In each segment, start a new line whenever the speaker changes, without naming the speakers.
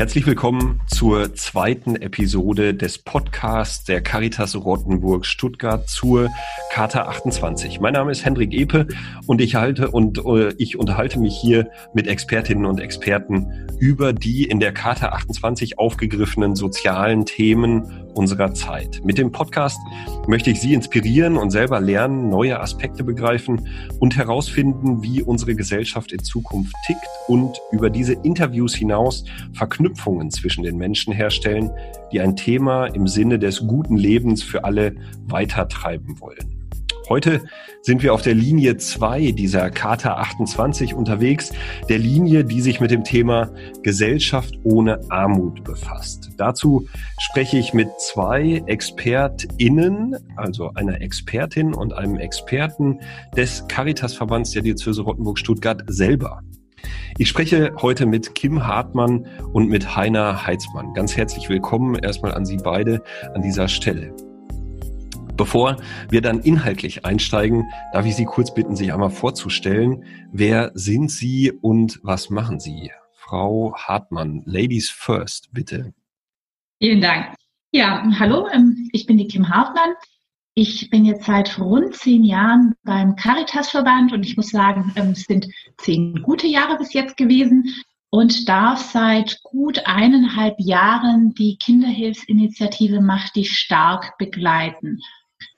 Herzlich willkommen zur zweiten Episode des Podcasts der Caritas Rottenburg Stuttgart zur Charta 28. Mein Name ist Hendrik Epe und ich halte und äh, ich unterhalte mich hier mit Expertinnen und Experten über die in der Charta 28 aufgegriffenen sozialen Themen unserer Zeit. Mit dem Podcast möchte ich Sie inspirieren und selber lernen, neue Aspekte begreifen und herausfinden, wie unsere Gesellschaft in Zukunft tickt und über diese Interviews hinaus Verknüpfungen zwischen den Menschen herstellen, die ein Thema im Sinne des guten Lebens für alle weitertreiben wollen. Heute sind wir auf der Linie 2 dieser Charta 28 unterwegs, der Linie, die sich mit dem Thema Gesellschaft ohne Armut befasst. Dazu spreche ich mit zwei ExpertInnen, also einer Expertin und einem Experten des Caritas-Verbands der Diözese Rottenburg-Stuttgart selber. Ich spreche heute mit Kim Hartmann und mit Heiner Heitzmann. Ganz herzlich willkommen erstmal an Sie beide an dieser Stelle. Bevor wir dann inhaltlich einsteigen, darf ich Sie kurz bitten, sich einmal vorzustellen. Wer sind Sie und was machen Sie? Frau Hartmann, Ladies First, bitte.
Vielen Dank. Ja, hallo, ähm, ich bin die Kim Hartmann. Ich bin jetzt seit rund zehn Jahren beim Caritas-Verband und ich muss sagen, ähm, es sind zehn gute Jahre bis jetzt gewesen und darf seit gut eineinhalb Jahren die Kinderhilfsinitiative Macht dich stark begleiten.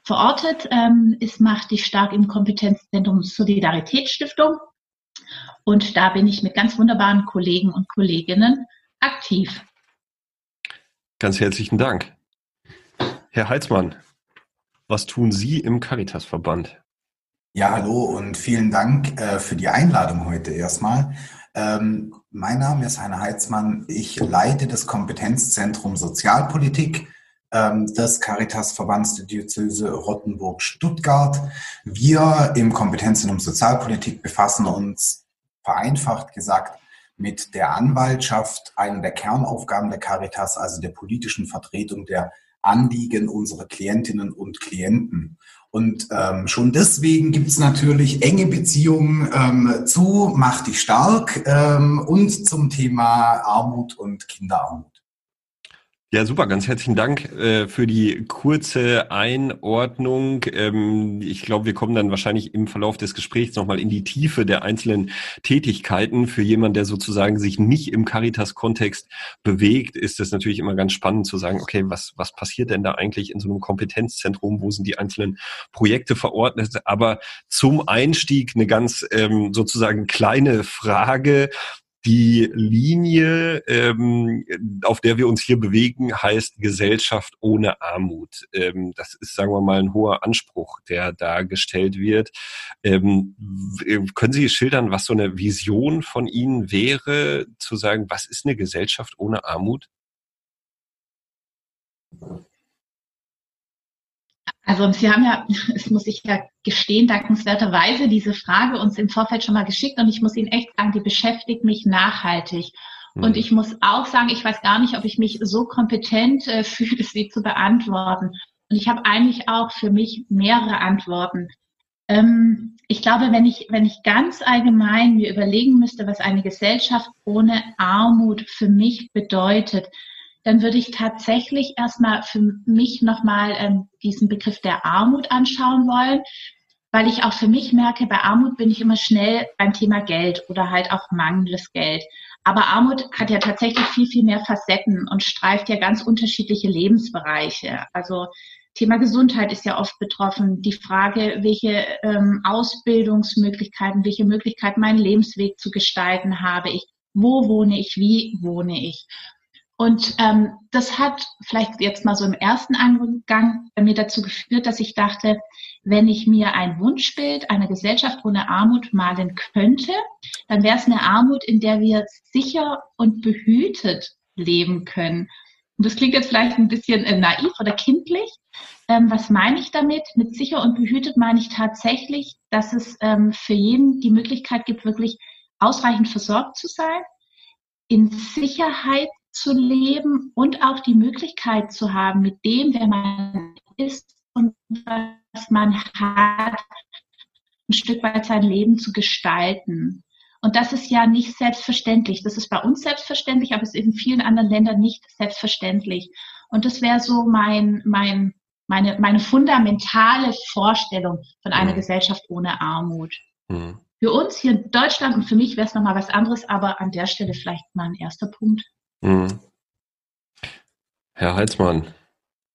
Verortet ähm, ist Macht dich stark im Kompetenzzentrum Solidaritätsstiftung. Und da bin ich mit ganz wunderbaren Kollegen und Kolleginnen aktiv.
Ganz herzlichen Dank. Herr Heitzmann, was tun Sie im Caritas-Verband?
Ja, hallo und vielen Dank äh, für die Einladung heute erstmal. Ähm, mein Name ist Heiner Heitzmann. Ich leite das Kompetenzzentrum Sozialpolitik ähm, des Caritas-Verbands der Diözese Rottenburg-Stuttgart. Wir im Kompetenzzentrum Sozialpolitik befassen uns vereinfacht gesagt mit der Anwaltschaft, einer der Kernaufgaben der Caritas, also der politischen Vertretung der Anliegen unserer Klientinnen und Klienten. Und ähm, schon deswegen gibt es natürlich enge Beziehungen ähm, zu Mach dich stark ähm, und zum Thema Armut und Kinderarmut.
Ja, super. Ganz herzlichen Dank äh, für die kurze Einordnung. Ähm, ich glaube, wir kommen dann wahrscheinlich im Verlauf des Gesprächs nochmal in die Tiefe der einzelnen Tätigkeiten. Für jemanden, der sozusagen sich nicht im Caritas-Kontext bewegt, ist es natürlich immer ganz spannend zu sagen, okay, was, was passiert denn da eigentlich in so einem Kompetenzzentrum? Wo sind die einzelnen Projekte verordnet? Aber zum Einstieg eine ganz ähm, sozusagen kleine Frage. Die Linie, ähm, auf der wir uns hier bewegen, heißt Gesellschaft ohne Armut. Ähm, das ist, sagen wir mal, ein hoher Anspruch, der da gestellt wird. Ähm, können Sie schildern, was so eine Vision von Ihnen wäre, zu sagen, was ist eine Gesellschaft ohne Armut?
Also Sie haben ja, es muss ich ja gestehen, dankenswerterweise diese Frage uns im Vorfeld schon mal geschickt und ich muss Ihnen echt sagen, die beschäftigt mich nachhaltig. Mhm. Und ich muss auch sagen, ich weiß gar nicht, ob ich mich so kompetent äh, fühle, sie zu beantworten. Und ich habe eigentlich auch für mich mehrere Antworten. Ähm, ich glaube, wenn ich, wenn ich ganz allgemein mir überlegen müsste, was eine Gesellschaft ohne Armut für mich bedeutet, dann würde ich tatsächlich erstmal für mich nochmal ähm, diesen Begriff der Armut anschauen wollen, weil ich auch für mich merke, bei Armut bin ich immer schnell beim Thema Geld oder halt auch mangelndes Geld. Aber Armut hat ja tatsächlich viel, viel mehr Facetten und streift ja ganz unterschiedliche Lebensbereiche. Also Thema Gesundheit ist ja oft betroffen. Die Frage, welche ähm, Ausbildungsmöglichkeiten, welche Möglichkeiten meinen Lebensweg zu gestalten habe ich, wo wohne ich, wie wohne ich. Und ähm, das hat vielleicht jetzt mal so im ersten Angang bei mir dazu geführt, dass ich dachte, wenn ich mir ein Wunschbild einer Gesellschaft ohne Armut malen könnte, dann wäre es eine Armut, in der wir sicher und behütet leben können. Und das klingt jetzt vielleicht ein bisschen äh, naiv oder kindlich. Ähm, was meine ich damit? Mit sicher und behütet meine ich tatsächlich, dass es ähm, für jeden die Möglichkeit gibt, wirklich ausreichend versorgt zu sein, in Sicherheit zu leben und auch die Möglichkeit zu haben, mit dem, wer man ist und was man hat, ein Stück weit sein Leben zu gestalten. Und das ist ja nicht selbstverständlich. Das ist bei uns selbstverständlich, aber es ist in vielen anderen Ländern nicht selbstverständlich. Und das wäre so mein, mein, meine, meine fundamentale Vorstellung von einer mhm. Gesellschaft ohne Armut. Mhm. Für uns hier in Deutschland und für mich wäre es nochmal was anderes, aber an der Stelle vielleicht mal ein erster Punkt. Mhm.
Herr Heitzmann,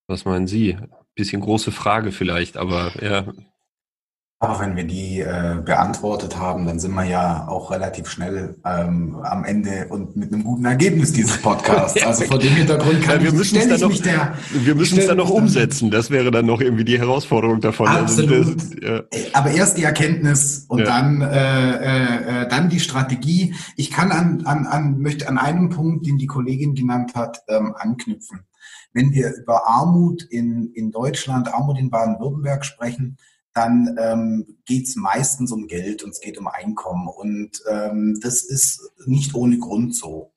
was meinen Sie? Bisschen große Frage vielleicht, aber ja,
aber wenn wir die äh, beantwortet haben, dann sind wir ja auch relativ schnell ähm, am Ende und mit einem guten Ergebnis dieses Podcasts. Also vor dem Hintergrund kann
ja, wir müssen es dann noch, der, wir müssen es dann noch umsetzen. Das wäre dann noch irgendwie die Herausforderung davon.
Absolut. Also das, ja. Aber erst die Erkenntnis und ja. dann äh, äh, äh, dann die Strategie. Ich kann an, an, an möchte an einem Punkt, den die Kollegin genannt hat, ähm, anknüpfen. Wenn wir über Armut in in Deutschland, Armut in Baden-Württemberg sprechen dann ähm, geht es meistens um Geld und es geht um Einkommen. Und ähm, das ist nicht ohne Grund so,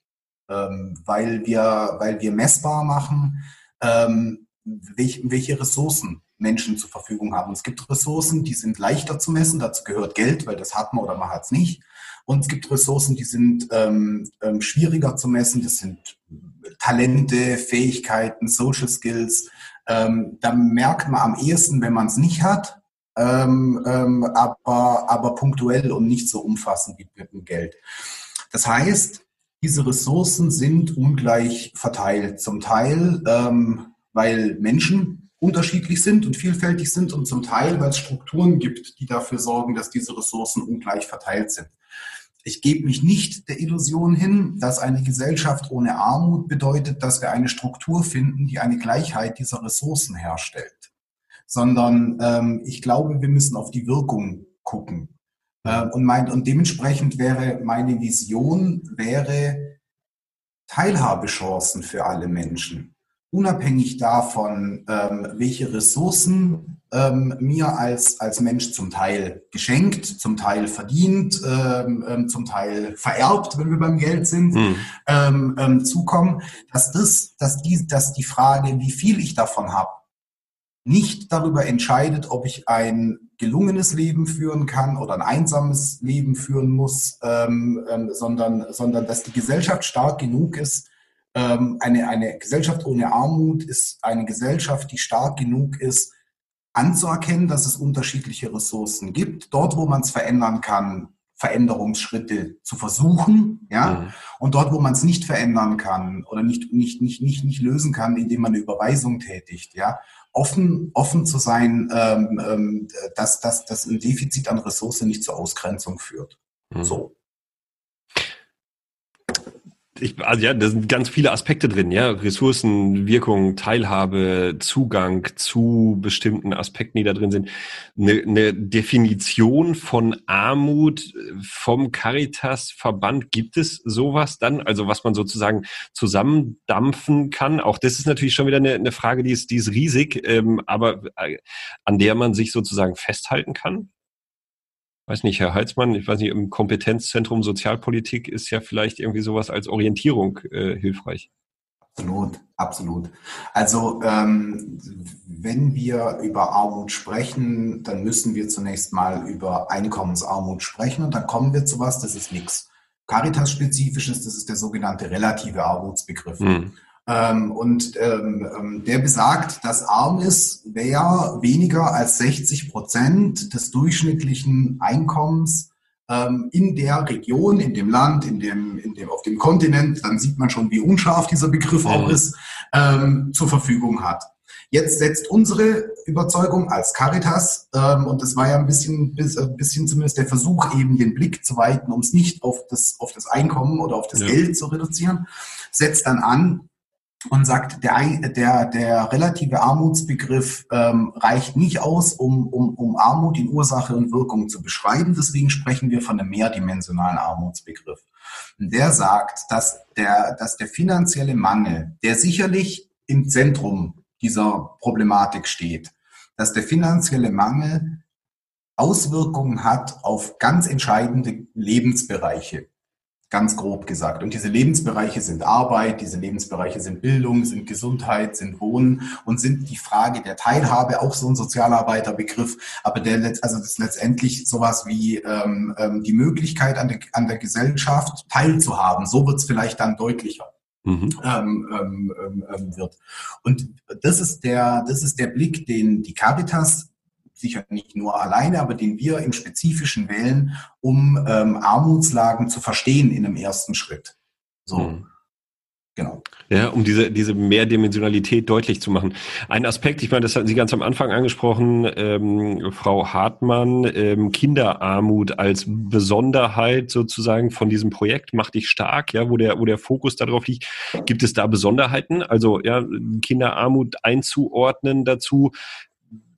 ähm, weil, wir, weil wir messbar machen, ähm, welch, welche Ressourcen Menschen zur Verfügung haben. Es gibt Ressourcen, die sind leichter zu messen, dazu gehört Geld, weil das hat man oder man hat es nicht. Und es gibt Ressourcen, die sind ähm, ähm, schwieriger zu messen, das sind Talente, Fähigkeiten, Social Skills. Ähm, da merkt man am ehesten, wenn man es nicht hat, ähm, ähm, aber, aber punktuell und nicht so umfassend wie mit dem Geld. Das heißt, diese Ressourcen sind ungleich verteilt. Zum Teil, ähm, weil Menschen unterschiedlich sind und vielfältig sind und zum Teil, weil es Strukturen gibt, die dafür sorgen, dass diese Ressourcen ungleich verteilt sind. Ich gebe mich nicht der Illusion hin, dass eine Gesellschaft ohne Armut bedeutet, dass wir eine Struktur finden, die eine Gleichheit dieser Ressourcen herstellt sondern ähm, ich glaube, wir müssen auf die Wirkung gucken. Äh, und, mein, und dementsprechend wäre meine Vision, wäre Teilhabechancen für alle Menschen. Unabhängig davon, ähm, welche Ressourcen ähm, mir als, als Mensch zum Teil geschenkt, zum Teil verdient, ähm, ähm zum Teil vererbt, wenn wir beim Geld sind, hm. ähm, ähm, zukommen, dass das, dass die, dass die Frage, wie viel ich davon habe, nicht darüber entscheidet, ob ich ein gelungenes Leben führen kann oder ein einsames Leben führen muss, ähm, ähm, sondern, sondern dass die Gesellschaft stark genug ist. Ähm, eine, eine Gesellschaft ohne Armut ist eine Gesellschaft, die stark genug ist, anzuerkennen, dass es unterschiedliche Ressourcen gibt. Dort, wo man es verändern kann, Veränderungsschritte zu versuchen, ja, mhm. und dort, wo man es nicht verändern kann oder nicht, nicht, nicht, nicht, nicht lösen kann, indem man eine Überweisung tätigt, ja, offen, offen zu sein, ähm, ähm, dass, dass, dass ein Defizit an Ressourcen nicht zur Ausgrenzung führt. Mhm. So.
Ich, also ja, da sind ganz viele Aspekte drin, ja. Ressourcen, Wirkung, Teilhabe, Zugang zu bestimmten Aspekten, die da drin sind. Eine, eine Definition von Armut vom Caritas-Verband, gibt es sowas dann? Also was man sozusagen zusammendampfen kann? Auch das ist natürlich schon wieder eine, eine Frage, die ist, die ist riesig, ähm, aber äh, an der man sich sozusagen festhalten kann? Weiß nicht, Herr Heitzmann, ich weiß nicht, im Kompetenzzentrum Sozialpolitik ist ja vielleicht irgendwie sowas als Orientierung äh, hilfreich.
Absolut, absolut. Also ähm, wenn wir über Armut sprechen, dann müssen wir zunächst mal über Einkommensarmut sprechen und dann kommen wir zu was, das ist nichts Caritas-spezifisches, das ist der sogenannte relative Armutsbegriff. Mhm. Ähm, und ähm, ähm, der besagt, dass arm ist, wer weniger als 60 Prozent des durchschnittlichen Einkommens ähm, in der Region, in dem Land, in dem, in dem, auf dem Kontinent, dann sieht man schon, wie unscharf dieser Begriff auch ist, ähm, zur Verfügung hat. Jetzt setzt unsere Überzeugung als Caritas, ähm, und das war ja ein bisschen, bis, ein bisschen zumindest der Versuch, eben den Blick zu weiten, um es nicht auf das, auf das Einkommen oder auf das ja. Geld zu reduzieren, setzt dann an, und sagt, der, der, der relative Armutsbegriff ähm, reicht nicht aus, um, um, um Armut in Ursache und Wirkung zu beschreiben. Deswegen sprechen wir von einem mehrdimensionalen Armutsbegriff. Und der sagt, dass der, dass der finanzielle Mangel, der sicherlich im Zentrum dieser Problematik steht, dass der finanzielle Mangel Auswirkungen hat auf ganz entscheidende Lebensbereiche ganz grob gesagt. Und diese Lebensbereiche sind Arbeit, diese Lebensbereiche sind Bildung, sind Gesundheit, sind Wohnen und sind die Frage der Teilhabe auch so ein Sozialarbeiterbegriff, aber der also das ist letztendlich sowas wie ähm, ähm, die Möglichkeit an der, an der Gesellschaft teilzuhaben. So wird es vielleicht dann deutlicher. Mhm. Ähm, ähm, ähm, ähm, wird. Und das ist der, das ist der Blick, den die Caritas sicher nicht nur alleine, aber den wir im Spezifischen wählen, um ähm, Armutslagen zu verstehen in einem ersten Schritt. So. Mhm.
Genau. Ja, um diese, diese Mehrdimensionalität deutlich zu machen. Ein Aspekt, ich meine, das hatten Sie ganz am Anfang angesprochen, ähm, Frau Hartmann, ähm, Kinderarmut als Besonderheit sozusagen von diesem Projekt macht dich stark, ja, wo der, wo der Fokus darauf liegt. Gibt es da Besonderheiten? Also, ja, Kinderarmut einzuordnen dazu,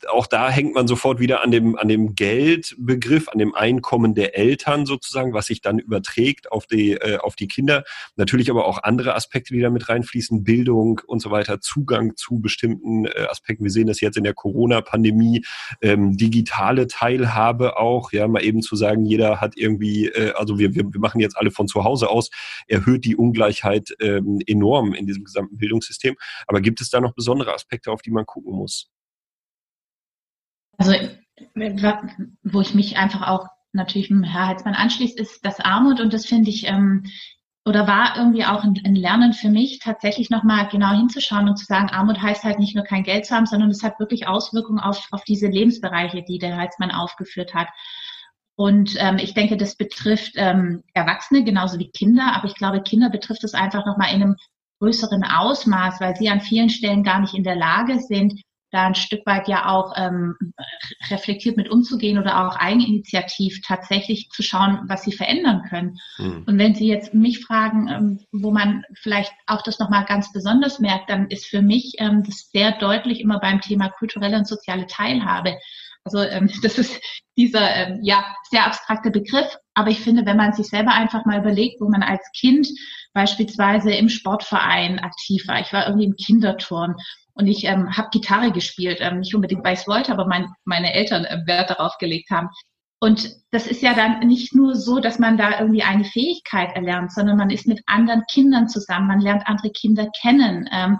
auch da hängt man sofort wieder an dem, an dem Geldbegriff, an dem Einkommen der Eltern sozusagen, was sich dann überträgt auf die, äh, auf die Kinder. Natürlich aber auch andere Aspekte, die da mit reinfließen, Bildung und so weiter, Zugang zu bestimmten äh, Aspekten. Wir sehen das jetzt in der Corona-Pandemie, ähm, digitale Teilhabe auch, ja, mal eben zu sagen, jeder hat irgendwie, äh, also wir, wir, wir machen jetzt alle von zu Hause aus, erhöht die Ungleichheit ähm, enorm in diesem gesamten Bildungssystem. Aber gibt es da noch besondere Aspekte, auf die man gucken muss?
Also, wo ich mich einfach auch natürlich Herr Heitzmann anschließt, ist das Armut und das finde ich ähm, oder war irgendwie auch ein, ein Lernen für mich, tatsächlich nochmal genau hinzuschauen und zu sagen, Armut heißt halt nicht nur kein Geld zu haben, sondern es hat wirklich Auswirkungen auf, auf diese Lebensbereiche, die der Heitzmann aufgeführt hat. Und ähm, ich denke, das betrifft ähm, Erwachsene genauso wie Kinder, aber ich glaube, Kinder betrifft es einfach nochmal in einem größeren Ausmaß, weil sie an vielen Stellen gar nicht in der Lage sind, da ein Stück weit ja auch ähm, reflektiert mit umzugehen oder auch eigeninitiativ tatsächlich zu schauen, was sie verändern können. Mhm. Und wenn Sie jetzt mich fragen, ähm, wo man vielleicht auch das nochmal ganz besonders merkt, dann ist für mich ähm, das sehr deutlich immer beim Thema kulturelle und soziale Teilhabe. Also ähm, das ist dieser ähm, ja sehr abstrakte Begriff, aber ich finde, wenn man sich selber einfach mal überlegt, wo man als Kind beispielsweise im Sportverein aktiv war, ich war irgendwie im Kinderturn und ich ähm, habe Gitarre gespielt, ähm, nicht unbedingt, weil ich wollte, aber mein, meine Eltern äh, Wert darauf gelegt haben. Und das ist ja dann nicht nur so, dass man da irgendwie eine Fähigkeit erlernt, sondern man ist mit anderen Kindern zusammen, man lernt andere Kinder kennen. Ähm,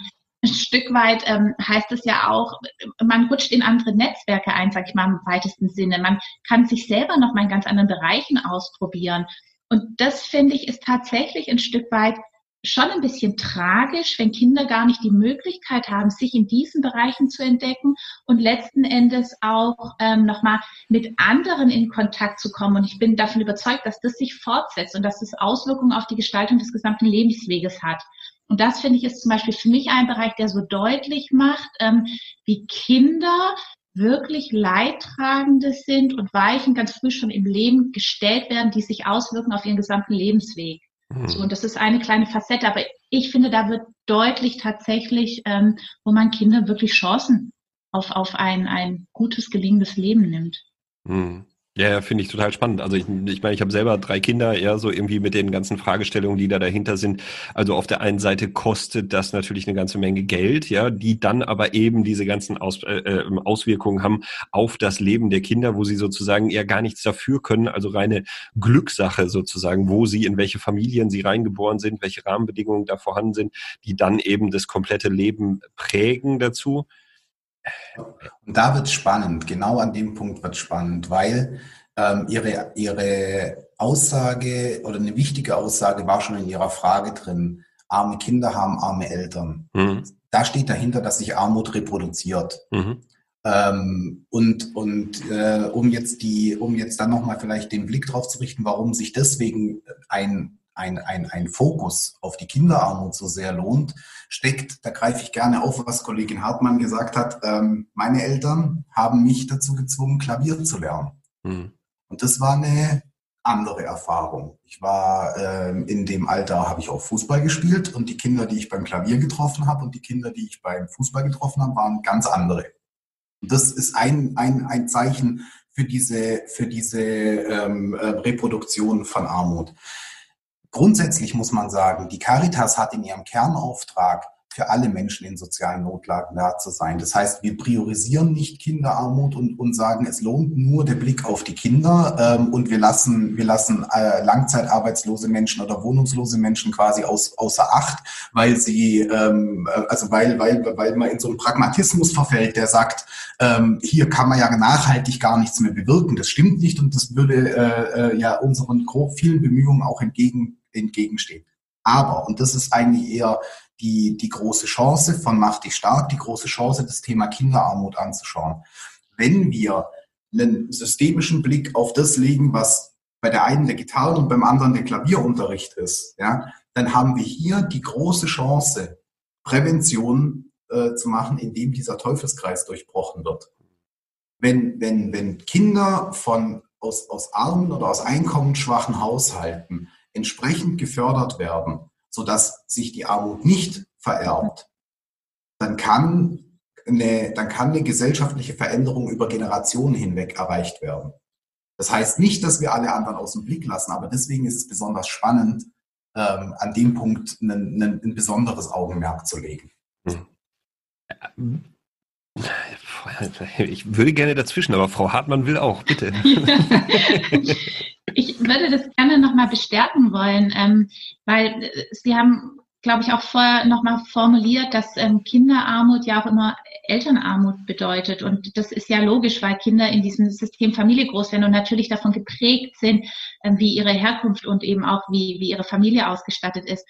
Stück weit ähm, heißt es ja auch, man rutscht in andere Netzwerke ein, sag ich mal im weitesten Sinne. Man kann sich selber noch mal in ganz anderen Bereichen ausprobieren. Und das finde ich ist tatsächlich ein Stück weit schon ein bisschen tragisch, wenn Kinder gar nicht die Möglichkeit haben, sich in diesen Bereichen zu entdecken und letzten Endes auch ähm, nochmal mit anderen in Kontakt zu kommen. Und ich bin davon überzeugt, dass das sich fortsetzt und dass das Auswirkungen auf die Gestaltung des gesamten Lebensweges hat. Und das finde ich ist zum Beispiel für mich ein Bereich, der so deutlich macht, ähm, wie Kinder wirklich Leidtragende sind und Weichen ganz früh schon im Leben gestellt werden, die sich auswirken auf ihren gesamten Lebensweg. So, und das ist eine kleine Facette, aber ich finde, da wird deutlich tatsächlich, ähm, wo man Kinder wirklich Chancen auf, auf ein, ein gutes, gelingendes Leben nimmt.
Mhm. Ja, finde ich total spannend. Also ich, ich meine, ich habe selber drei Kinder, ja, so irgendwie mit den ganzen Fragestellungen, die da dahinter sind. Also auf der einen Seite kostet das natürlich eine ganze Menge Geld, ja, die dann aber eben diese ganzen Aus, äh, ähm, Auswirkungen haben auf das Leben der Kinder, wo sie sozusagen eher gar nichts dafür können, also reine Glückssache sozusagen, wo sie, in welche Familien sie reingeboren sind, welche Rahmenbedingungen da vorhanden sind, die dann eben das komplette Leben prägen dazu.
Und da wird es spannend, genau an dem Punkt wird es spannend, weil ähm, ihre, ihre Aussage oder eine wichtige Aussage war schon in ihrer Frage drin, arme Kinder haben arme Eltern. Mhm. Da steht dahinter, dass sich Armut reproduziert. Mhm. Ähm, und und äh, um jetzt die, um jetzt dann nochmal vielleicht den Blick drauf zu richten, warum sich deswegen ein ein, ein, ein Fokus auf die Kinderarmut so sehr lohnt, steckt, da greife ich gerne auf, was Kollegin Hartmann gesagt hat, ähm, meine Eltern haben mich dazu gezwungen, Klavier zu lernen. Mhm. Und das war eine andere Erfahrung. Ich war ähm, in dem Alter, habe ich auch Fußball gespielt und die Kinder, die ich beim Klavier getroffen habe und die Kinder, die ich beim Fußball getroffen habe, waren ganz andere. Und das ist ein, ein, ein Zeichen für diese, für diese ähm, äh, Reproduktion von Armut. Grundsätzlich muss man sagen, die Caritas hat in ihrem Kernauftrag für alle Menschen in sozialen Notlagen da zu sein. Das heißt, wir priorisieren nicht Kinderarmut und, und sagen, es lohnt nur der Blick auf die Kinder ähm, und wir lassen, wir lassen äh, langzeitarbeitslose Menschen oder wohnungslose Menschen quasi aus, außer Acht, weil sie, ähm, äh, also weil, weil, weil man in so einen Pragmatismus verfällt, der sagt, ähm, hier kann man ja nachhaltig gar nichts mehr bewirken. Das stimmt nicht und das würde äh, äh, ja unseren vielen Bemühungen auch entgegen, entgegenstehen. Aber, und das ist eigentlich eher die, die große Chance von Mach dich stark, die große Chance, das Thema Kinderarmut anzuschauen. Wenn wir einen systemischen Blick auf das legen, was bei der einen der Gitarren und beim anderen der Klavierunterricht ist, ja, dann haben wir hier die große Chance, Prävention äh, zu machen, indem dieser Teufelskreis durchbrochen wird. Wenn, wenn, wenn Kinder von, aus, aus armen oder aus einkommensschwachen Haushalten entsprechend gefördert werden, sodass sich die Armut nicht vererbt, dann kann eine, dann kann eine gesellschaftliche Veränderung über Generationen hinweg erreicht werden. Das heißt nicht, dass wir alle anderen aus dem Blick lassen, aber deswegen ist es besonders spannend, ähm, an dem Punkt ein, ein, ein, besonderes Augenmerk zu legen.
Ich würde gerne dazwischen, aber Frau Hartmann will auch, bitte.
ich würde das gerne nochmal bestärken wollen, ähm, weil äh, Sie haben, glaube ich, auch vorher nochmal formuliert, dass ähm, Kinderarmut ja auch immer Elternarmut bedeutet. Und das ist ja logisch, weil Kinder in diesem System Familie groß werden und natürlich davon geprägt sind, ähm, wie ihre Herkunft und eben auch wie, wie ihre Familie ausgestattet ist.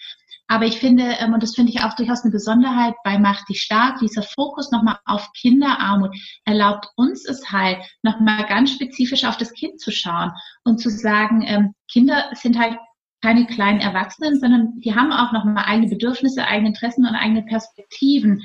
Aber ich finde, ähm, und das finde ich auch durchaus eine Besonderheit bei Macht dich stark, dieser Fokus nochmal auf Kinderarmut erlaubt uns es halt, nochmal ganz spezifisch auf das Kind zu schauen und zu sagen, ähm, Kinder sind halt keine kleinen Erwachsenen, sondern die haben auch nochmal eigene Bedürfnisse, eigene Interessen und eigene Perspektiven.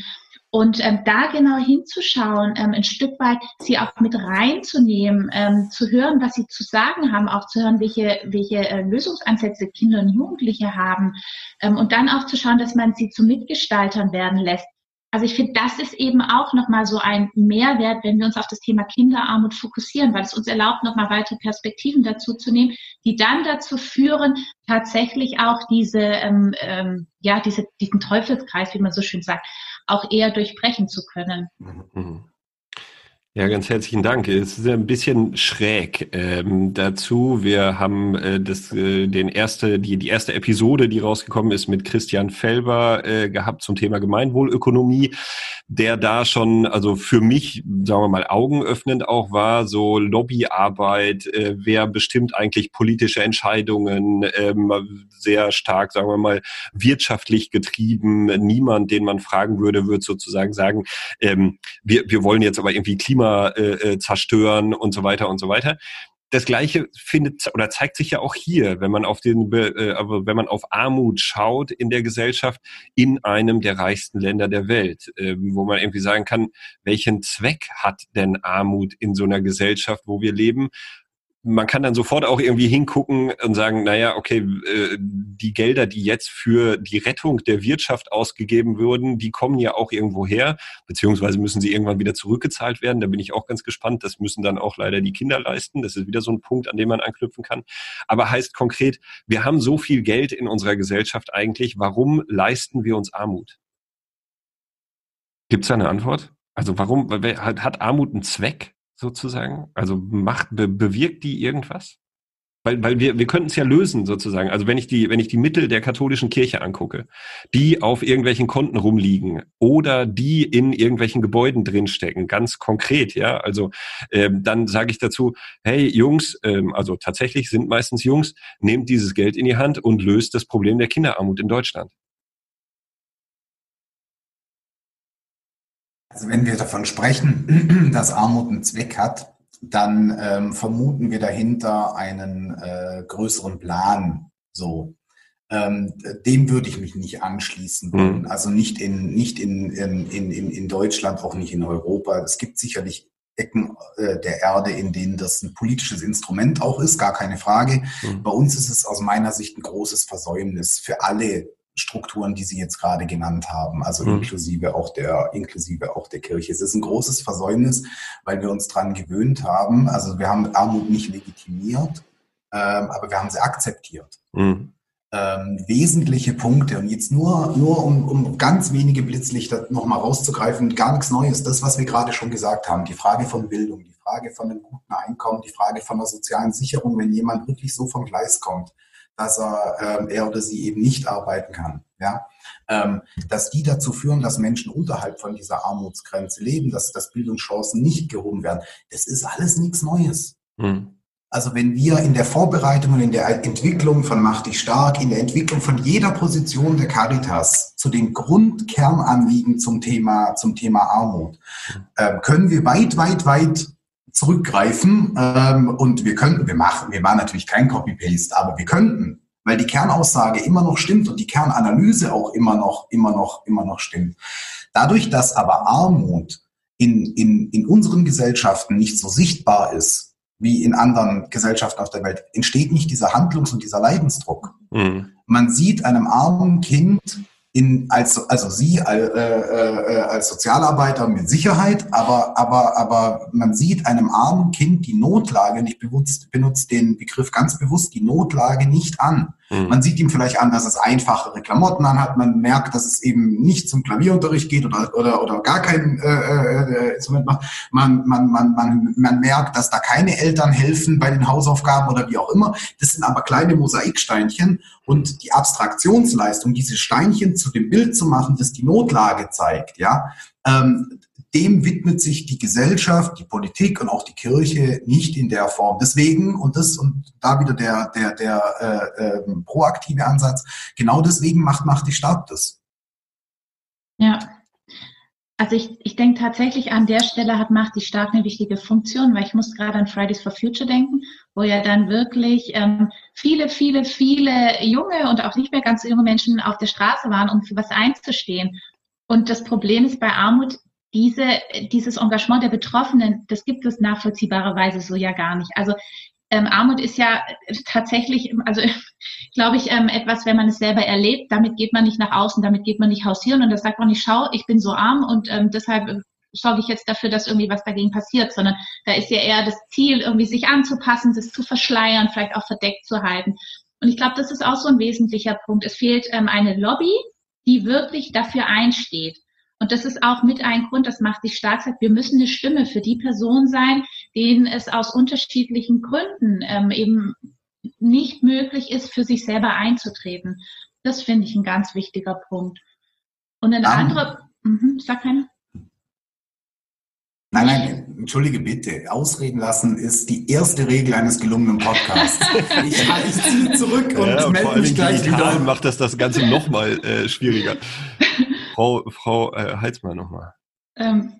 Und ähm, da genau hinzuschauen, ähm, ein Stück weit sie auch mit reinzunehmen, ähm, zu hören, was sie zu sagen haben, auch zu hören, welche, welche äh, Lösungsansätze Kinder und Jugendliche haben ähm, und dann auch zu schauen, dass man sie zu Mitgestaltern werden lässt. Also ich finde, das ist eben auch nochmal so ein Mehrwert, wenn wir uns auf das Thema Kinderarmut fokussieren, weil es uns erlaubt, nochmal weitere Perspektiven dazu zu nehmen, die dann dazu führen, tatsächlich auch diese, ähm, ähm, ja, diese, diesen Teufelskreis, wie man so schön sagt, auch eher durchbrechen zu können. Mhm.
Ja, ganz herzlichen Dank. Es ist ein bisschen schräg ähm, dazu. Wir haben äh, das, äh, den erste, die, die erste Episode, die rausgekommen ist, mit Christian Felber äh, gehabt zum Thema Gemeinwohlökonomie, der da schon, also für mich, sagen wir mal, augenöffnend auch war, so Lobbyarbeit, äh, wer bestimmt eigentlich politische Entscheidungen, ähm, sehr stark, sagen wir mal, wirtschaftlich getrieben. Niemand, den man fragen würde, wird sozusagen sagen, ähm, wir, wir wollen jetzt aber irgendwie Klima Klima äh, äh, zerstören und so weiter und so weiter. Das Gleiche findet oder zeigt sich ja auch hier, wenn man auf den, äh, wenn man auf Armut schaut in der Gesellschaft in einem der reichsten Länder der Welt, äh, wo man irgendwie sagen kann, welchen Zweck hat denn Armut in so einer Gesellschaft, wo wir leben? Man kann dann sofort auch irgendwie hingucken und sagen, naja, okay, äh, die Gelder, die jetzt für die Rettung der Wirtschaft ausgegeben würden, die kommen ja auch irgendwo her, beziehungsweise müssen sie irgendwann wieder zurückgezahlt werden. Da bin ich auch ganz gespannt. Das müssen dann auch leider die Kinder leisten. Das ist wieder so ein Punkt, an dem man anknüpfen kann. Aber heißt konkret, wir haben so viel Geld in unserer Gesellschaft eigentlich. Warum leisten wir uns Armut? Gibt es da eine Antwort? Also warum hat Armut einen Zweck? Sozusagen? Also macht, be, bewirkt die irgendwas? Weil, weil wir, wir könnten es ja lösen sozusagen. Also wenn ich die, wenn ich die Mittel der katholischen Kirche angucke, die auf irgendwelchen Konten rumliegen oder die in irgendwelchen Gebäuden drinstecken, ganz konkret, ja. Also ähm, dann sage ich dazu, hey Jungs, ähm, also tatsächlich sind meistens Jungs, nehmt dieses Geld in die Hand und löst das Problem der Kinderarmut in Deutschland.
Also wenn wir davon sprechen, dass Armut einen Zweck hat, dann ähm, vermuten wir dahinter einen äh, größeren Plan. So, ähm, dem würde ich mich nicht anschließen wollen. Mhm. Also nicht in nicht in, in, in, in Deutschland, auch nicht in Europa. Es gibt sicherlich Ecken äh, der Erde, in denen das ein politisches Instrument auch ist, gar keine Frage. Mhm. Bei uns ist es aus meiner Sicht ein großes Versäumnis für alle Strukturen, die Sie jetzt gerade genannt haben, also mhm. inklusive auch der, inklusive auch der Kirche. Es ist ein großes Versäumnis, weil wir uns dran gewöhnt haben. Also wir haben Armut nicht legitimiert, ähm, aber wir haben sie akzeptiert. Mhm. ähm, wesentliche Punkte. Und jetzt nur, nur um, um ganz wenige Blitzlichter nochmal rauszugreifen, gar nichts Neues, das, was wir gerade schon gesagt haben, die Frage von Bildung, die Frage von einem guten Einkommen, die Frage von der sozialen Sicherung, wenn jemand wirklich so vom Gleis kommt, dass er, ähm, er oder sie eben nicht arbeiten kann, ja, ähm, dass die dazu führen, dass Menschen unterhalb von dieser Armutsgrenze leben, dass, dass Bildungschancen nicht gehoben werden. Das ist alles nichts Neues. Mhm. Also wenn wir in der Vorbereitung und in der Entwicklung von Mach dich stark, in der Entwicklung von jeder Position der Caritas zu den Grundkernanliegen zum Thema, zum Thema Armut, äh, können wir weit, weit, weit zurückgreifen ähm, und wir könnten, wir machen, wir machen natürlich kein Copy-Paste, aber wir könnten, weil die Kernaussage immer noch stimmt und die Kernanalyse auch immer noch, immer noch, immer noch stimmt. Dadurch, dass aber Armut in, in, in unseren Gesellschaften nicht so sichtbar ist, wie in anderen Gesellschaften auf der Welt, entsteht nicht dieser Handlungs- und dieser Leidensdruck. Mhm. Man sieht einem armen Kind in, als, also Sie äh, äh, als Sozialarbeiter mit Sicherheit, aber, aber, aber man sieht einem armen Kind die Notlage, und ich benutze, benutze den Begriff ganz bewusst, die Notlage nicht an. Mhm. Man sieht ihm vielleicht an, dass es einfachere Klamotten anhat. Man merkt, dass es eben nicht zum Klavierunterricht geht oder, oder, oder gar kein äh, äh, Instrument macht. Man, man, man, man, man merkt, dass da keine Eltern helfen bei den Hausaufgaben oder wie auch immer. Das sind aber kleine Mosaiksteinchen und die Abstraktionsleistung, diese Steinchen zu dem Bild zu machen, das die Notlage zeigt, ja, ähm, dem widmet sich die Gesellschaft, die Politik und auch die Kirche nicht in der Form. Deswegen, und das und da wieder der, der, der äh, äh, proaktive Ansatz, genau deswegen macht, macht die Stadt das.
Ja. Also ich, ich denke tatsächlich an der Stelle hat Macht die Staat eine wichtige Funktion, weil ich muss gerade an Fridays for Future denken, wo ja dann wirklich ähm, viele, viele, viele junge und auch nicht mehr ganz junge Menschen auf der Straße waren, um für was einzustehen. Und das Problem ist bei Armut, diese, dieses Engagement der Betroffenen, das gibt es nachvollziehbarerweise so ja gar nicht. Also ähm, Armut ist ja tatsächlich, also glaube ich, ähm, etwas, wenn man es selber erlebt, damit geht man nicht nach außen, damit geht man nicht hausieren und das sagt man nicht, schau, ich bin so arm und ähm, deshalb sorge ich jetzt dafür, dass irgendwie was dagegen passiert, sondern da ist ja eher das Ziel, irgendwie sich anzupassen, das zu verschleiern, vielleicht auch verdeckt zu halten. Und ich glaube, das ist auch so ein wesentlicher Punkt. Es fehlt ähm, eine Lobby, die wirklich dafür einsteht. Und das ist auch mit ein Grund, das macht sich stark, sagt, wir müssen eine Stimme für die Person sein, denen es aus unterschiedlichen Gründen ähm, eben nicht möglich ist, für sich selber einzutreten. Das finde ich ein ganz wichtiger Punkt. Und ein anderer,
mhm, sag keine. Nein, nein, entschuldige bitte. Ausreden lassen ist die erste Regel eines gelungenen Podcasts. ich, ich ziehe zurück und ja, melde mich gleich wieder.
macht das das Ganze nochmal äh, schwieriger. Frau, Frau äh, Heizmann nochmal. Ähm,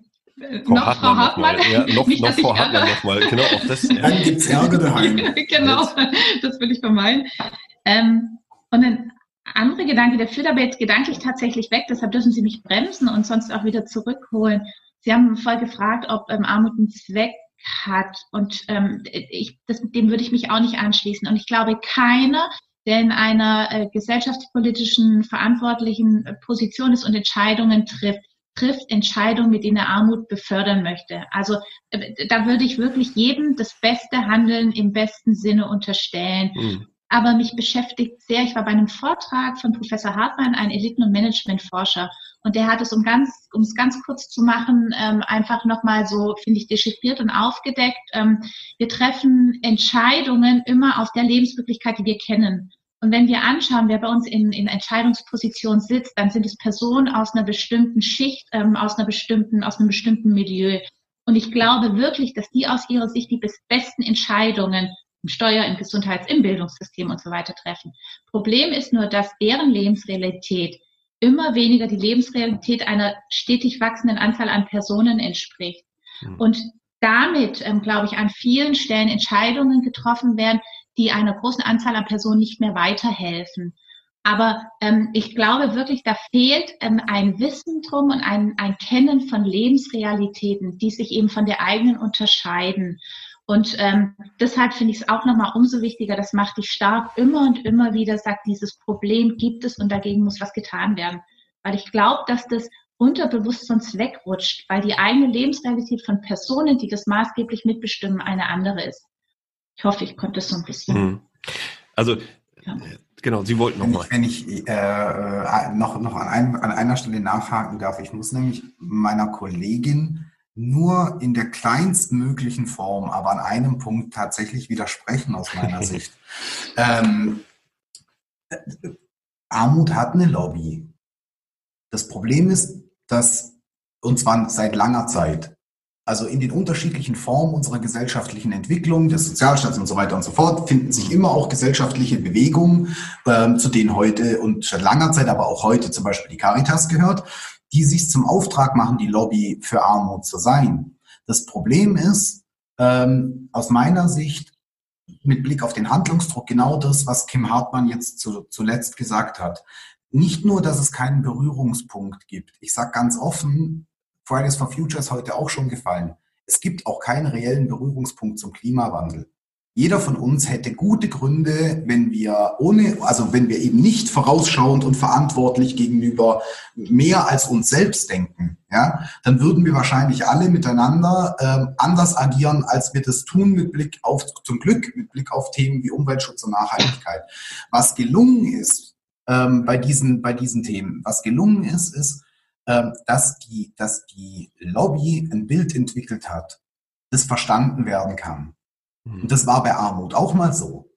Frau noch Hartmann Frau Hartmann. Noch ja, noch, Nicht, noch Frau Hartmann nochmal. Genau, auch das.
Dann gibt es Ärger daheim.
genau, das will ich vermeiden. Ähm, und ein anderer Gedanke, der führt aber jetzt gedanklich tatsächlich weg, deshalb dürfen Sie mich bremsen und sonst auch wieder zurückholen. Sie haben voll gefragt, ob ähm, Armut einen Zweck hat und ähm, ich, das, dem würde ich mich auch nicht anschließen. Und ich glaube, keiner der in einer äh, gesellschaftspolitischen verantwortlichen äh, Position ist und Entscheidungen trifft, trifft Entscheidungen, mit denen er Armut befördern möchte. Also äh, da würde ich wirklich jedem das beste Handeln im besten Sinne unterstellen. Mhm. Aber mich beschäftigt sehr, ich war bei einem Vortrag von Professor Hartmann, ein Eliten- und Managementforscher, und der hat es, um ganz, um es ganz kurz zu machen, ähm, einfach nochmal so, finde ich, dechiffriert und aufgedeckt. Ähm, wir treffen Entscheidungen immer aus der Lebenswirklichkeit, die wir kennen. Und wenn wir anschauen, wer bei uns in, in Entscheidungsposition sitzt, dann sind es Personen aus einer bestimmten Schicht, ähm, aus einer bestimmten, aus einem bestimmten Milieu. Und ich glaube wirklich, dass die aus ihrer Sicht die besten Entscheidungen im Steuer, im Gesundheits-, im Bildungssystem und so weiter treffen. Problem ist nur, dass deren Lebensrealität immer weniger die Lebensrealität einer stetig wachsenden Anzahl an Personen entspricht. Mhm. Und damit, ähm, glaube ich, an vielen Stellen Entscheidungen getroffen werden, die einer großen Anzahl an Personen nicht mehr weiterhelfen. Aber ähm, ich glaube wirklich, da fehlt ähm, ein Wissen drum und ein, ein Kennen von Lebensrealitäten, die sich eben von der eigenen unterscheiden. Und ähm, deshalb finde ich es auch nochmal umso wichtiger, das macht dich stark, immer und immer wieder sagt, dieses Problem gibt es und dagegen muss was getan werden. Weil ich glaube, dass das unterbewusst sonst wegrutscht, weil die eigene Lebensrealität von Personen, die das maßgeblich mitbestimmen, eine andere ist. Ich hoffe, ich konnte es so ein bisschen. Hm.
Also ja. Genau, Sie wollten
noch mal. Wenn ich, wenn ich äh, noch, noch an, einem, an einer Stelle nachhaken darf, ich muss nämlich meiner Kollegin nur in der kleinstmöglichen Form, aber an einem Punkt tatsächlich widersprechen aus meiner Sicht. Ähm, Armut hat eine Lobby. Das Problem ist, dass, und zwar seit langer Zeit, also in den unterschiedlichen Formen unserer gesellschaftlichen Entwicklung, des Sozialstaats und so weiter und so fort, finden sich immer auch gesellschaftliche Bewegungen, ähm, zu denen heute und seit langer Zeit, aber auch heute zum Beispiel die Caritas gehört, die sich zum Auftrag machen, die Lobby für Armut zu sein. Das Problem ist, ähm, aus meiner Sicht, mit Blick auf den Handlungsdruck, genau das, was Kim Hartmann jetzt zu, zuletzt gesagt hat. Nicht nur, dass es keinen Berührungspunkt gibt. Ich sage ganz offen, Fridays for Future ist heute auch schon gefallen. Es gibt auch keinen reellen Berührungspunkt zum Klimawandel. Jeder von uns hätte gute Gründe, wenn wir ohne, also wenn wir eben nicht vorausschauend und verantwortlich gegenüber mehr als uns selbst denken, ja, dann würden wir wahrscheinlich alle miteinander ähm, anders agieren, als wir das tun mit Blick auf, zum Glück, mit Blick auf Themen wie Umweltschutz und Nachhaltigkeit. Was gelungen ist ähm, bei diesen, bei diesen Themen, was gelungen ist, ist, dass die, dass die Lobby ein Bild entwickelt hat, das verstanden werden kann. Mhm. Und das war bei Armut auch mal so.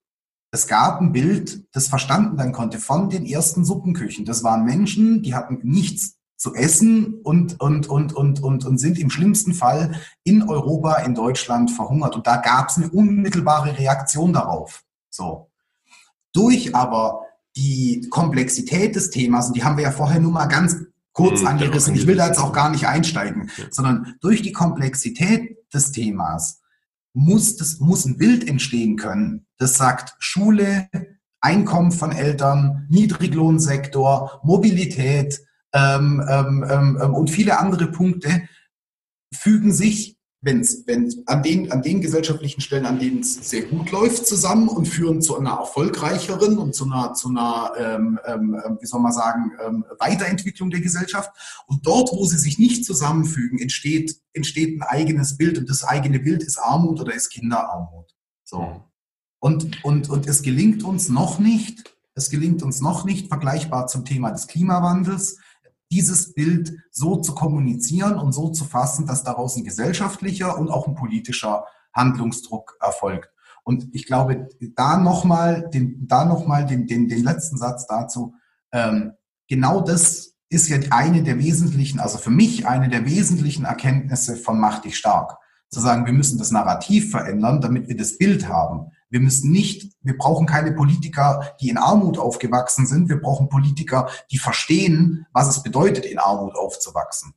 Es gab ein Bild, das verstanden werden konnte von den ersten Suppenküchen. Das waren Menschen, die hatten nichts zu essen und, und, und, und, und, und sind im schlimmsten Fall in Europa, in Deutschland verhungert. Und da gab es eine unmittelbare Reaktion darauf. So. Durch aber die Komplexität des Themas, und die haben wir ja vorher nur mal ganz kurz mhm, angerissen, ich will da jetzt auch gar nicht einsteigen, sondern durch die Komplexität des Themas muss, das muss ein Bild entstehen können, das sagt Schule, Einkommen von Eltern, Niedriglohnsektor, Mobilität ähm, ähm, ähm, und viele andere Punkte fügen sich wenn's, wenn an den, an den gesellschaftlichen Stellen, an denen es sehr gut läuft, zusammen und führen zu einer erfolgreicheren und zu einer, zu einer ähm, ähm, wie soll man sagen, ähm, Weiterentwicklung der Gesellschaft. Und dort, wo sie sich nicht zusammenfügen, entsteht, entsteht ein eigenes Bild. Und das eigene Bild ist Armut oder ist Kinderarmut. So. Mhm. Und, und, und es gelingt uns noch nicht, es gelingt uns noch nicht, vergleichbar zum Thema des Klimawandels, dieses Bild so zu kommunizieren und so zu fassen, dass daraus ein gesellschaftlicher und auch ein politischer Handlungsdruck erfolgt. Und ich glaube, da nochmal den, da noch mal den, den, den letzten Satz dazu. Ähm, genau das ist ja eine der wesentlichen, also für mich eine der wesentlichen Erkenntnisse von Mach dich stark. Zu sagen, wir müssen das Narrativ verändern, damit wir das Bild haben. Wir müssen nicht, wir brauchen keine Politiker, die in Armut aufgewachsen sind. Wir brauchen Politiker, die verstehen, was es bedeutet, in Armut aufzuwachsen.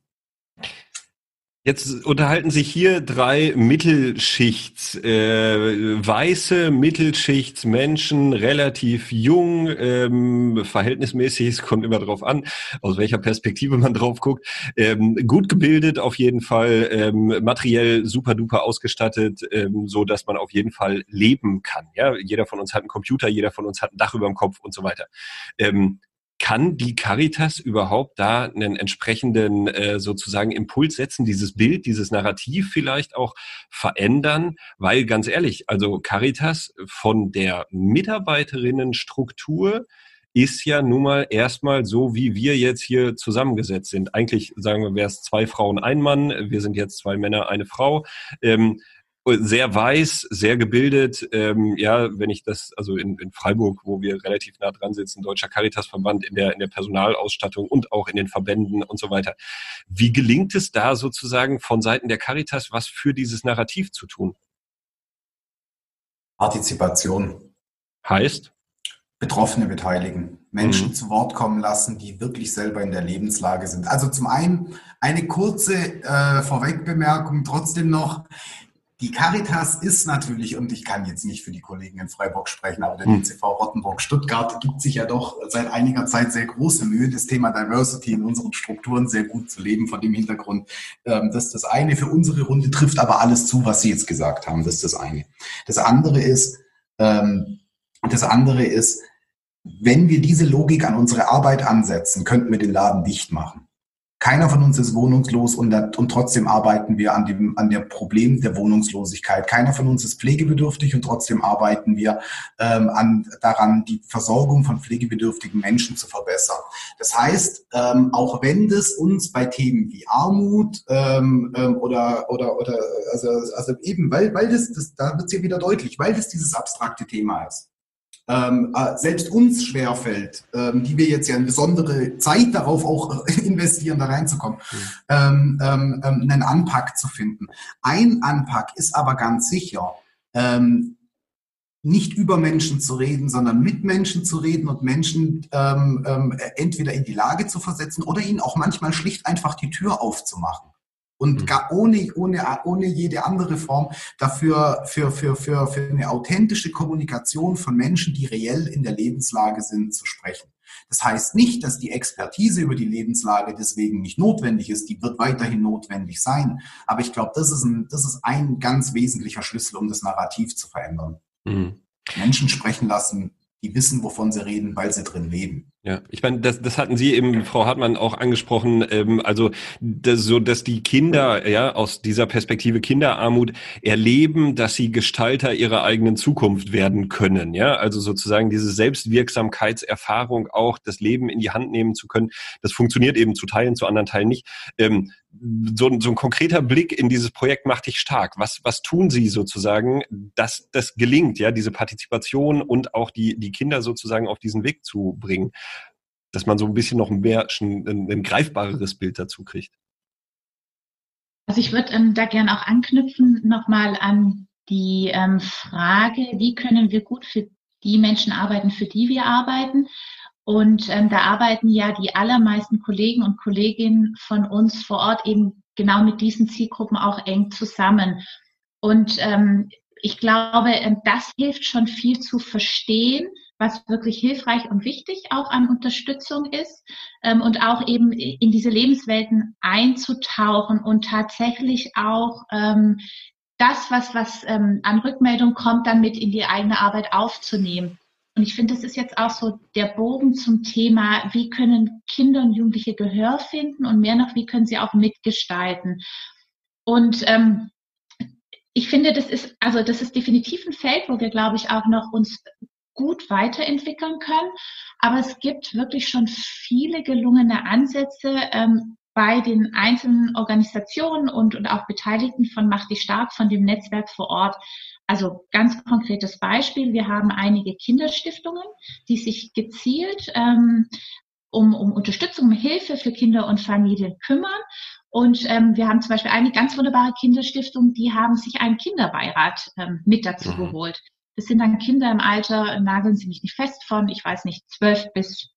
Jetzt unterhalten sich hier drei Mittelschichts, äh, weiße Mittelschichtsmenschen, relativ jung, ähm, verhältnismäßig, es kommt immer drauf an, aus welcher Perspektive man drauf guckt, ähm, gut gebildet auf jeden Fall, ähm, materiell super duper ausgestattet, ähm, so dass man auf jeden Fall leben kann. Ja, jeder von uns hat einen Computer, jeder von uns hat ein Dach über dem Kopf und so weiter. Ähm, kann die Caritas überhaupt da einen entsprechenden äh, sozusagen Impuls setzen, dieses Bild, dieses Narrativ vielleicht auch verändern? Weil ganz ehrlich, also Caritas von der Mitarbeiterinnenstruktur ist ja nun mal erstmal so, wie wir jetzt hier zusammengesetzt sind. Eigentlich sagen wir, wäre es zwei Frauen, ein Mann. Wir sind jetzt zwei Männer, eine Frau. Ähm, sehr weiß, sehr gebildet. Ähm, ja, wenn ich das, also in, in Freiburg, wo wir relativ nah dran sitzen, Deutscher Caritasverband in der, in der Personalausstattung und auch in den Verbänden und so weiter. Wie gelingt es da sozusagen von Seiten der Caritas was für dieses Narrativ zu tun?
Partizipation.
Heißt?
Betroffene beteiligen, Menschen mhm. zu Wort kommen lassen, die wirklich selber in der Lebenslage sind. Also zum einen eine kurze äh, Vorwegbemerkung trotzdem noch. Die Caritas ist natürlich, und ich kann jetzt nicht für die Kollegen in Freiburg sprechen, aber der hm. DCV Rottenburg-Stuttgart gibt sich ja doch seit einiger Zeit sehr große Mühe, das Thema Diversity in unseren Strukturen sehr gut zu leben, von dem Hintergrund, ähm, dass das eine für unsere Runde trifft aber alles zu, was Sie jetzt gesagt haben. Das ist das eine. Das andere ist, ähm, das andere ist, wenn wir diese Logik an unsere Arbeit ansetzen, könnten wir den Laden dicht machen. Keiner von uns ist wohnungslos und, und trotzdem arbeiten wir an dem an der Problem der Wohnungslosigkeit. Keiner von uns ist pflegebedürftig und trotzdem arbeiten wir ähm, an, daran, die Versorgung von pflegebedürftigen Menschen zu verbessern. Das heißt, ähm, auch wenn das uns bei Themen wie Armut ähm, ähm, oder oder oder also, also eben, weil weil das, das da wird es ja wieder deutlich, weil das dieses abstrakte Thema ist ähm, äh, selbst uns schwerfällt, ähm, die wir jetzt ja eine besondere Zeit darauf auch investieren, da reinzukommen, mhm. ähm, ähm, einen Anpack zu finden. Ein Anpack ist aber ganz sicher, ähm, nicht über Menschen zu reden, sondern mit Menschen zu reden und Menschen ähm, ähm, entweder in die Lage zu versetzen oder ihnen auch manchmal schlicht einfach die Tür aufzumachen und mhm. gar ohne, ohne, ohne jede andere Form dafür für, für, für, für eine authentische Kommunikation von Menschen, die reell in der Lebenslage sind, zu sprechen. Das heißt nicht, dass die Expertise über die Lebenslage deswegen nicht notwendig ist. Die wird weiterhin notwendig sein. Aber ich glaube, das ist ein, das ist ein ganz wesentlicher Schlüssel, um das Narrativ zu verändern. Mhm. Menschen sprechen lassen, die wissen, wovon sie reden, weil sie drin leben.
Ja, ich meine, das, das hatten Sie eben, Frau Hartmann, auch angesprochen, ähm, also das, so, dass die Kinder ja aus dieser Perspektive Kinderarmut erleben, dass sie Gestalter ihrer eigenen Zukunft werden können. Ja, also sozusagen diese Selbstwirksamkeitserfahrung auch, das Leben in die Hand nehmen zu können, das funktioniert eben zu Teilen, zu anderen Teilen nicht. Ähm, so, so ein konkreter Blick in dieses Projekt macht dich stark. Was, was tun Sie sozusagen, dass das gelingt, ja, diese Partizipation und auch die, die Kinder sozusagen auf diesen Weg zu bringen? Dass man so ein bisschen noch mehr ein, ein, greifbareres Bild dazu kriegt.
Also ich würde ähm, da gerne auch anknüpfen nochmal an die ähm, Frage, wie können wir gut für die Menschen arbeiten, für die wir arbeiten. Und ähm, da arbeiten ja die allermeisten Kollegen und Kolleginnen von uns vor Ort eben genau mit diesen Zielgruppen auch eng zusammen. Und ähm, ich glaube, ähm, das hilft schon viel zu verstehen, was wirklich hilfreich und wichtig auch an Unterstützung ist ähm, und auch eben in diese Lebenswelten einzutauchen und tatsächlich auch ähm, das, was, was ähm, an Rückmeldung kommt, dann mit in die eigene Arbeit aufzunehmen. Und ich finde, das ist jetzt auch so der Bogen zum Thema, wie können Kinder und Jugendliche Gehör finden und mehr noch, wie können sie auch mitgestalten. Und ähm, ich finde, das ist, also das ist definitiv ein Feld, wo wir, glaube ich, auch noch uns gut weiterentwickeln können. Aber es gibt wirklich schon viele gelungene Ansätze ähm, bei den einzelnen Organisationen und, und auch Beteiligten von Macht dich stark, von dem Netzwerk vor Ort. Also ganz konkretes Beispiel, wir haben einige Kinderstiftungen, die sich gezielt ähm, um, um Unterstützung, um Hilfe für Kinder und Familien kümmern. Und ähm, wir haben zum Beispiel eine ganz wunderbare Kinderstiftung, die haben sich einen Kinderbeirat ähm, mit dazu mhm. geholt. Das sind dann Kinder im Alter, nageln Sie mich nicht fest von, ich weiß nicht, zwölf bis,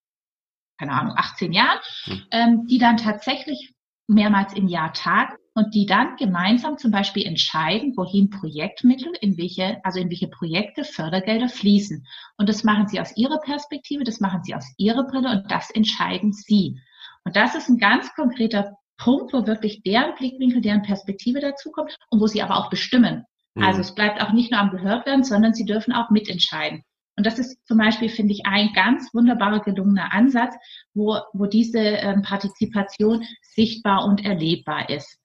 keine Ahnung, 18 Jahren, hm. ähm, die dann tatsächlich mehrmals im Jahr tagen und die dann gemeinsam zum Beispiel entscheiden, wohin Projektmittel, in welche, also in welche Projekte Fördergelder fließen. Und das machen sie aus ihrer Perspektive, das machen sie aus ihrer Brille und das entscheiden sie. Und das ist ein ganz konkreter Punkt, wo wirklich deren Blickwinkel, deren Perspektive dazukommt und wo sie aber auch bestimmen. Also mhm. es bleibt auch nicht nur am Gehörtwerden, sondern sie dürfen auch mitentscheiden. Und das ist zum Beispiel, finde ich, ein ganz wunderbarer gelungener Ansatz, wo, wo diese ähm, Partizipation sichtbar und erlebbar ist.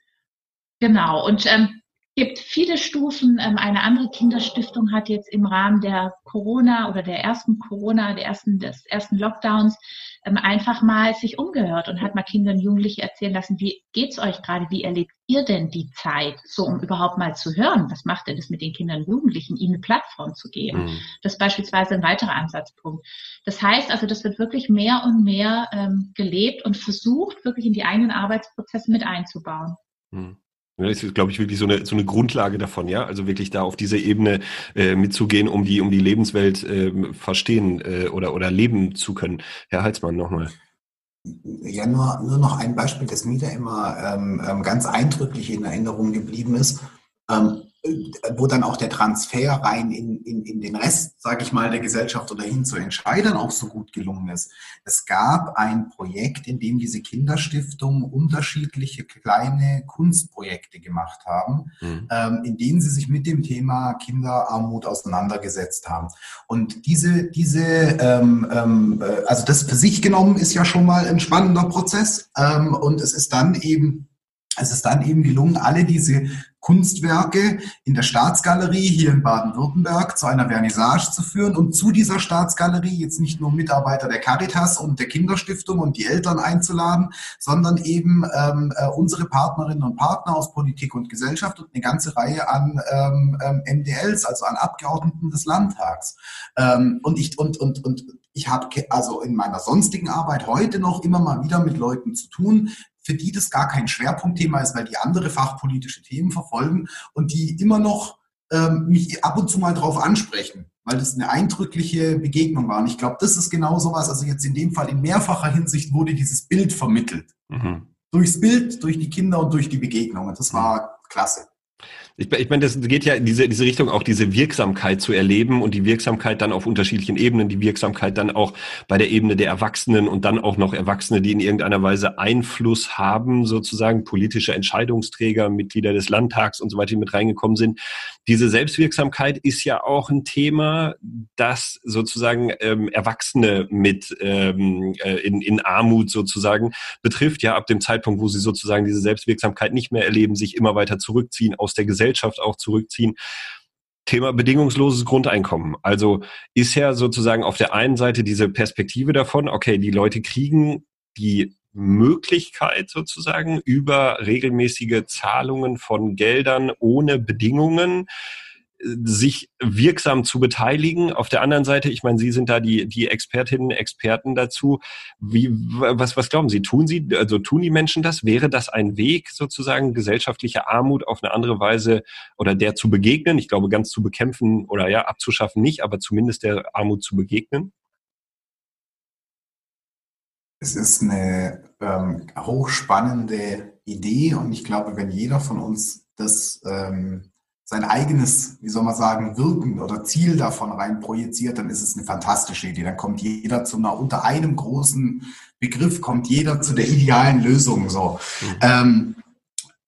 Genau. Und ähm, gibt viele Stufen. Ähm, eine andere Kinderstiftung hat jetzt im Rahmen der Corona oder der ersten Corona, der ersten, des ersten Lockdowns ähm, einfach mal sich umgehört und hat mal Kinder und Jugendliche erzählen lassen, wie geht's euch gerade? Wie erlebt ihr denn die Zeit? So, um überhaupt mal zu hören, was macht denn das mit den Kindern und Jugendlichen, ihnen eine Plattform zu geben? Mhm. Das ist beispielsweise ein weiterer Ansatzpunkt. Das heißt also, das wird wirklich mehr und mehr ähm, gelebt und versucht, wirklich in die eigenen Arbeitsprozesse mit einzubauen.
Mhm. Das ist, glaube ich, wirklich so eine, so eine Grundlage davon, ja. Also wirklich da auf diese Ebene äh, mitzugehen, um die, um die Lebenswelt äh, verstehen äh, oder, oder leben zu können. Herr Halsmann, nochmal.
Ja, nur, nur noch ein Beispiel, das mir da immer ähm, ähm, ganz eindrücklich in Erinnerung geblieben ist. Ähm, wo dann auch der Transfer rein in, in, in den Rest, sage ich mal, der Gesellschaft oder hin zu Entscheidern auch so gut gelungen ist. Es gab ein Projekt, in dem diese Kinderstiftungen unterschiedliche kleine Kunstprojekte gemacht haben, mhm. ähm, in denen sie sich mit dem Thema Kinderarmut auseinandergesetzt haben. Und diese, diese, ähm, ähm, äh, also das für sich genommen ist ja schon mal ein spannender Prozess. Ähm, und es ist dann eben es ist dann eben gelungen, alle diese Kunstwerke in der Staatsgalerie hier in Baden-Württemberg zu einer Vernissage zu führen und zu dieser Staatsgalerie jetzt nicht nur Mitarbeiter der Caritas und der Kinderstiftung und die Eltern einzuladen, sondern eben ähm, äh, unsere Partnerinnen und Partner aus Politik und Gesellschaft und eine ganze Reihe an ähm, ähm, MDLs, also an Abgeordneten des Landtags. Ähm, und ich und und und ich habe also in meiner sonstigen Arbeit heute noch immer mal wieder mit Leuten zu tun, für die das gar kein Schwerpunktthema ist, weil die andere fachpolitische Themen verfolgen und die immer noch ähm, mich ab und zu mal drauf ansprechen, weil das eine eindrückliche Begegnung war. Und ich glaube, das ist genau sowas. Also jetzt in dem Fall in mehrfacher Hinsicht wurde dieses Bild vermittelt. Mhm. Durchs Bild, durch die Kinder und durch die Begegnungen. Das war klasse.
Ich, ich meine, das geht ja in diese, diese Richtung, auch diese Wirksamkeit zu erleben und die Wirksamkeit dann auf unterschiedlichen Ebenen, die Wirksamkeit dann auch bei der Ebene der Erwachsenen und dann auch noch Erwachsene, die in irgendeiner Weise Einfluss haben, sozusagen politische Entscheidungsträger, Mitglieder des Landtags und so weiter, die mit reingekommen sind. Diese Selbstwirksamkeit ist ja auch ein Thema, das sozusagen ähm, Erwachsene mit ähm, äh, in, in Armut sozusagen betrifft, ja ab dem Zeitpunkt, wo sie sozusagen diese Selbstwirksamkeit nicht mehr erleben, sich immer weiter zurückziehen aus der Gesellschaft Gesellschaft auch zurückziehen. Thema bedingungsloses Grundeinkommen. Also ist ja sozusagen auf der einen Seite diese Perspektive davon, okay, die Leute kriegen die Möglichkeit sozusagen über regelmäßige Zahlungen von Geldern ohne Bedingungen sich wirksam zu beteiligen. Auf der anderen Seite, ich meine, Sie sind da die, die Expertinnen, Experten dazu. Wie, was, was glauben Sie? Tun Sie, also tun die Menschen das? Wäre das ein Weg, sozusagen gesellschaftliche Armut auf eine andere Weise oder der zu begegnen? Ich glaube, ganz zu bekämpfen oder ja, abzuschaffen nicht, aber zumindest der Armut zu begegnen?
Es ist eine ähm, hochspannende Idee und ich glaube, wenn jeder von uns das ähm, sein eigenes, wie soll man sagen, Wirken oder Ziel davon rein projiziert, dann ist es eine fantastische Idee. Dann kommt jeder zu einer, unter einem großen Begriff kommt jeder zu der idealen Lösung, so. Mhm. Ähm,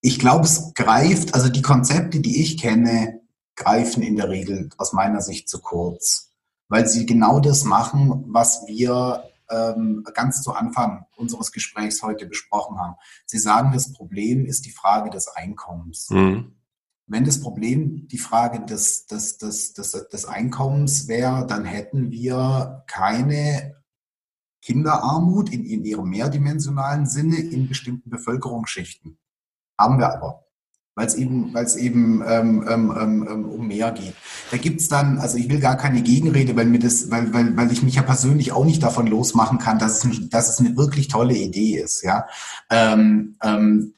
ich glaube, es greift, also die Konzepte, die ich kenne, greifen in der Regel aus meiner Sicht zu kurz, weil sie genau das machen, was wir ganz zu Anfang unseres Gesprächs heute besprochen haben. Sie sagen, das Problem ist die Frage des Einkommens. Mhm. Wenn das Problem die Frage des, des, des, des, des Einkommens wäre, dann hätten wir keine Kinderarmut in, in ihrem mehrdimensionalen Sinne in bestimmten Bevölkerungsschichten. Haben wir aber weil es eben, weil es eben ähm, ähm, ähm, ähm, um mehr geht. Da gibt's dann, also ich will gar keine Gegenrede, weil mir das, weil, weil, weil ich mich ja persönlich auch nicht davon losmachen kann, dass es, dass es eine wirklich tolle Idee ist. Ja, ähm, ähm,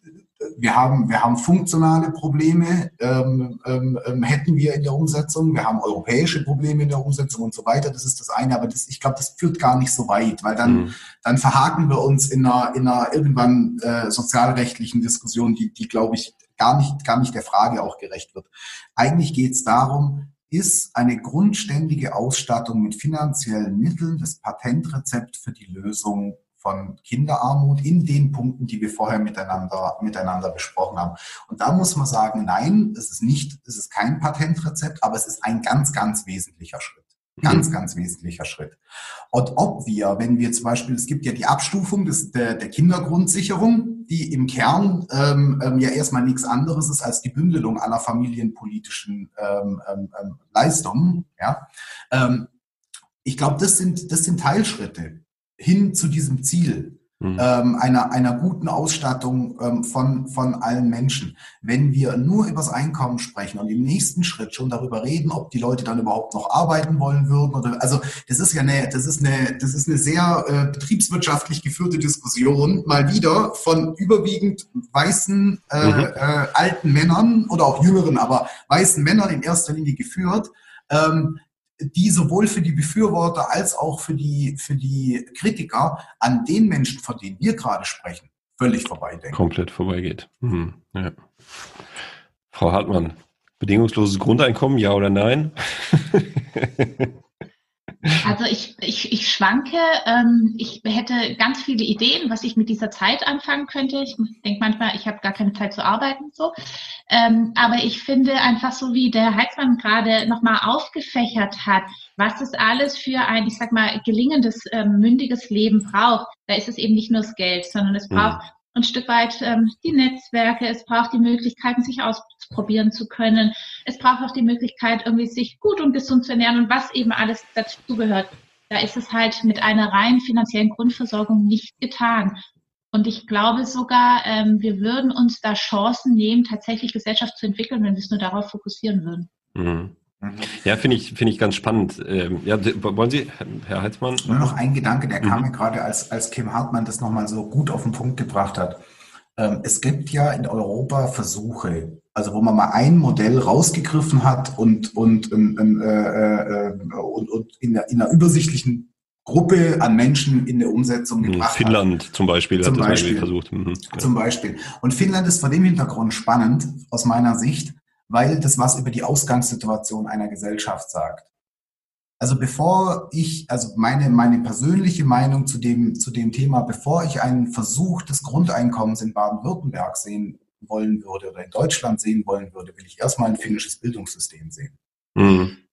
wir haben, wir haben funktionale Probleme, ähm, ähm, ähm, hätten wir in der Umsetzung. Wir haben europäische Probleme in der Umsetzung und so weiter. Das ist das eine. Aber das, ich glaube, das führt gar nicht so weit, weil dann, mhm. dann verhaken wir uns in einer, in einer irgendwann äh, sozialrechtlichen Diskussion, die, die glaube ich, gar nicht, gar nicht der Frage auch gerecht wird. Eigentlich geht es darum, ist eine grundständige Ausstattung mit finanziellen Mitteln das Patentrezept für die Lösung von Kinderarmut in den Punkten, die wir vorher miteinander, miteinander besprochen haben. Und da muss man sagen, nein, es ist nicht, es ist kein Patentrezept, aber es ist ein ganz, ganz wesentlicher Schritt. Ganz, ganz wesentlicher Schritt. Und ob wir, wenn wir zum Beispiel, es gibt ja die Abstufung des, der, der Kindergrundsicherung, die im Kern ähm, ähm, ja erstmal nichts anderes ist als die Bündelung aller familienpolitischen ähm, ähm, ähm Leistungen. Ja? Ähm, ich glaube, das sind, das sind Teilschritte hin zu diesem Ziel mhm. ähm, einer, einer guten Ausstattung ähm, von, von allen Menschen. Wenn wir nur über das Einkommen sprechen und im nächsten Schritt schon darüber reden, ob die Leute dann überhaupt noch arbeiten wollen würden oder also das ist ja eine, das ist eine, das ist eine sehr äh, betriebswirtschaftlich geführte Diskussion, mal wieder von überwiegend weißen äh, mhm. äh, alten Männern oder auch jüngeren, aber weißen Männern in erster Linie geführt. Ähm, die sowohl für die Befürworter als auch für die, für die Kritiker an den Menschen, von denen wir gerade sprechen, völlig vorbeidenken.
Komplett vorbeigeht. Mhm. Ja. Frau Hartmann, Bedingungsloses Grundeinkommen, ja oder nein?
Also ich, ich, ich schwanke. Ähm, ich hätte ganz viele Ideen, was ich mit dieser Zeit anfangen könnte. Ich denke manchmal, ich habe gar keine Zeit zu arbeiten. so. Ähm, aber ich finde einfach so, wie der Heizmann gerade nochmal aufgefächert hat, was es alles für ein, ich sag mal, gelingendes, ähm, mündiges Leben braucht. Da ist es eben nicht nur das Geld, sondern es mhm. braucht mhm ein Stück weit ähm, die Netzwerke, es braucht die Möglichkeiten, sich ausprobieren zu können. Es braucht auch die Möglichkeit, irgendwie sich gut und gesund zu ernähren und was eben alles dazugehört. Da ist es halt mit einer rein finanziellen Grundversorgung nicht getan. Und ich glaube sogar, ähm, wir würden uns da Chancen nehmen, tatsächlich Gesellschaft zu entwickeln, wenn wir es nur darauf fokussieren würden.
Mhm. Ja, finde ich, finde ich ganz spannend. Ähm, ja, wollen Sie, Herr Heitzmann?
Nur noch ein Gedanke, der mhm. kam mir gerade, als, als Kim Hartmann das nochmal so gut auf den Punkt gebracht hat. Ähm, es gibt ja in Europa Versuche, also wo man mal ein Modell rausgegriffen hat und, und, und, äh, äh, und, und in, der, in einer übersichtlichen Gruppe an Menschen in der Umsetzung
mhm. gebracht Finnland hat. zum Beispiel
zum hat Beispiel, das versucht. Mhm. Zum Beispiel. Und Finnland ist vor dem Hintergrund spannend, aus meiner Sicht, weil das was über die Ausgangssituation einer Gesellschaft sagt. Also bevor ich, also meine, meine persönliche Meinung zu dem, zu dem Thema, bevor ich einen Versuch des Grundeinkommens in Baden-Württemberg sehen wollen würde oder in Deutschland sehen wollen würde, will ich erstmal ein finnisches Bildungssystem sehen. Mhm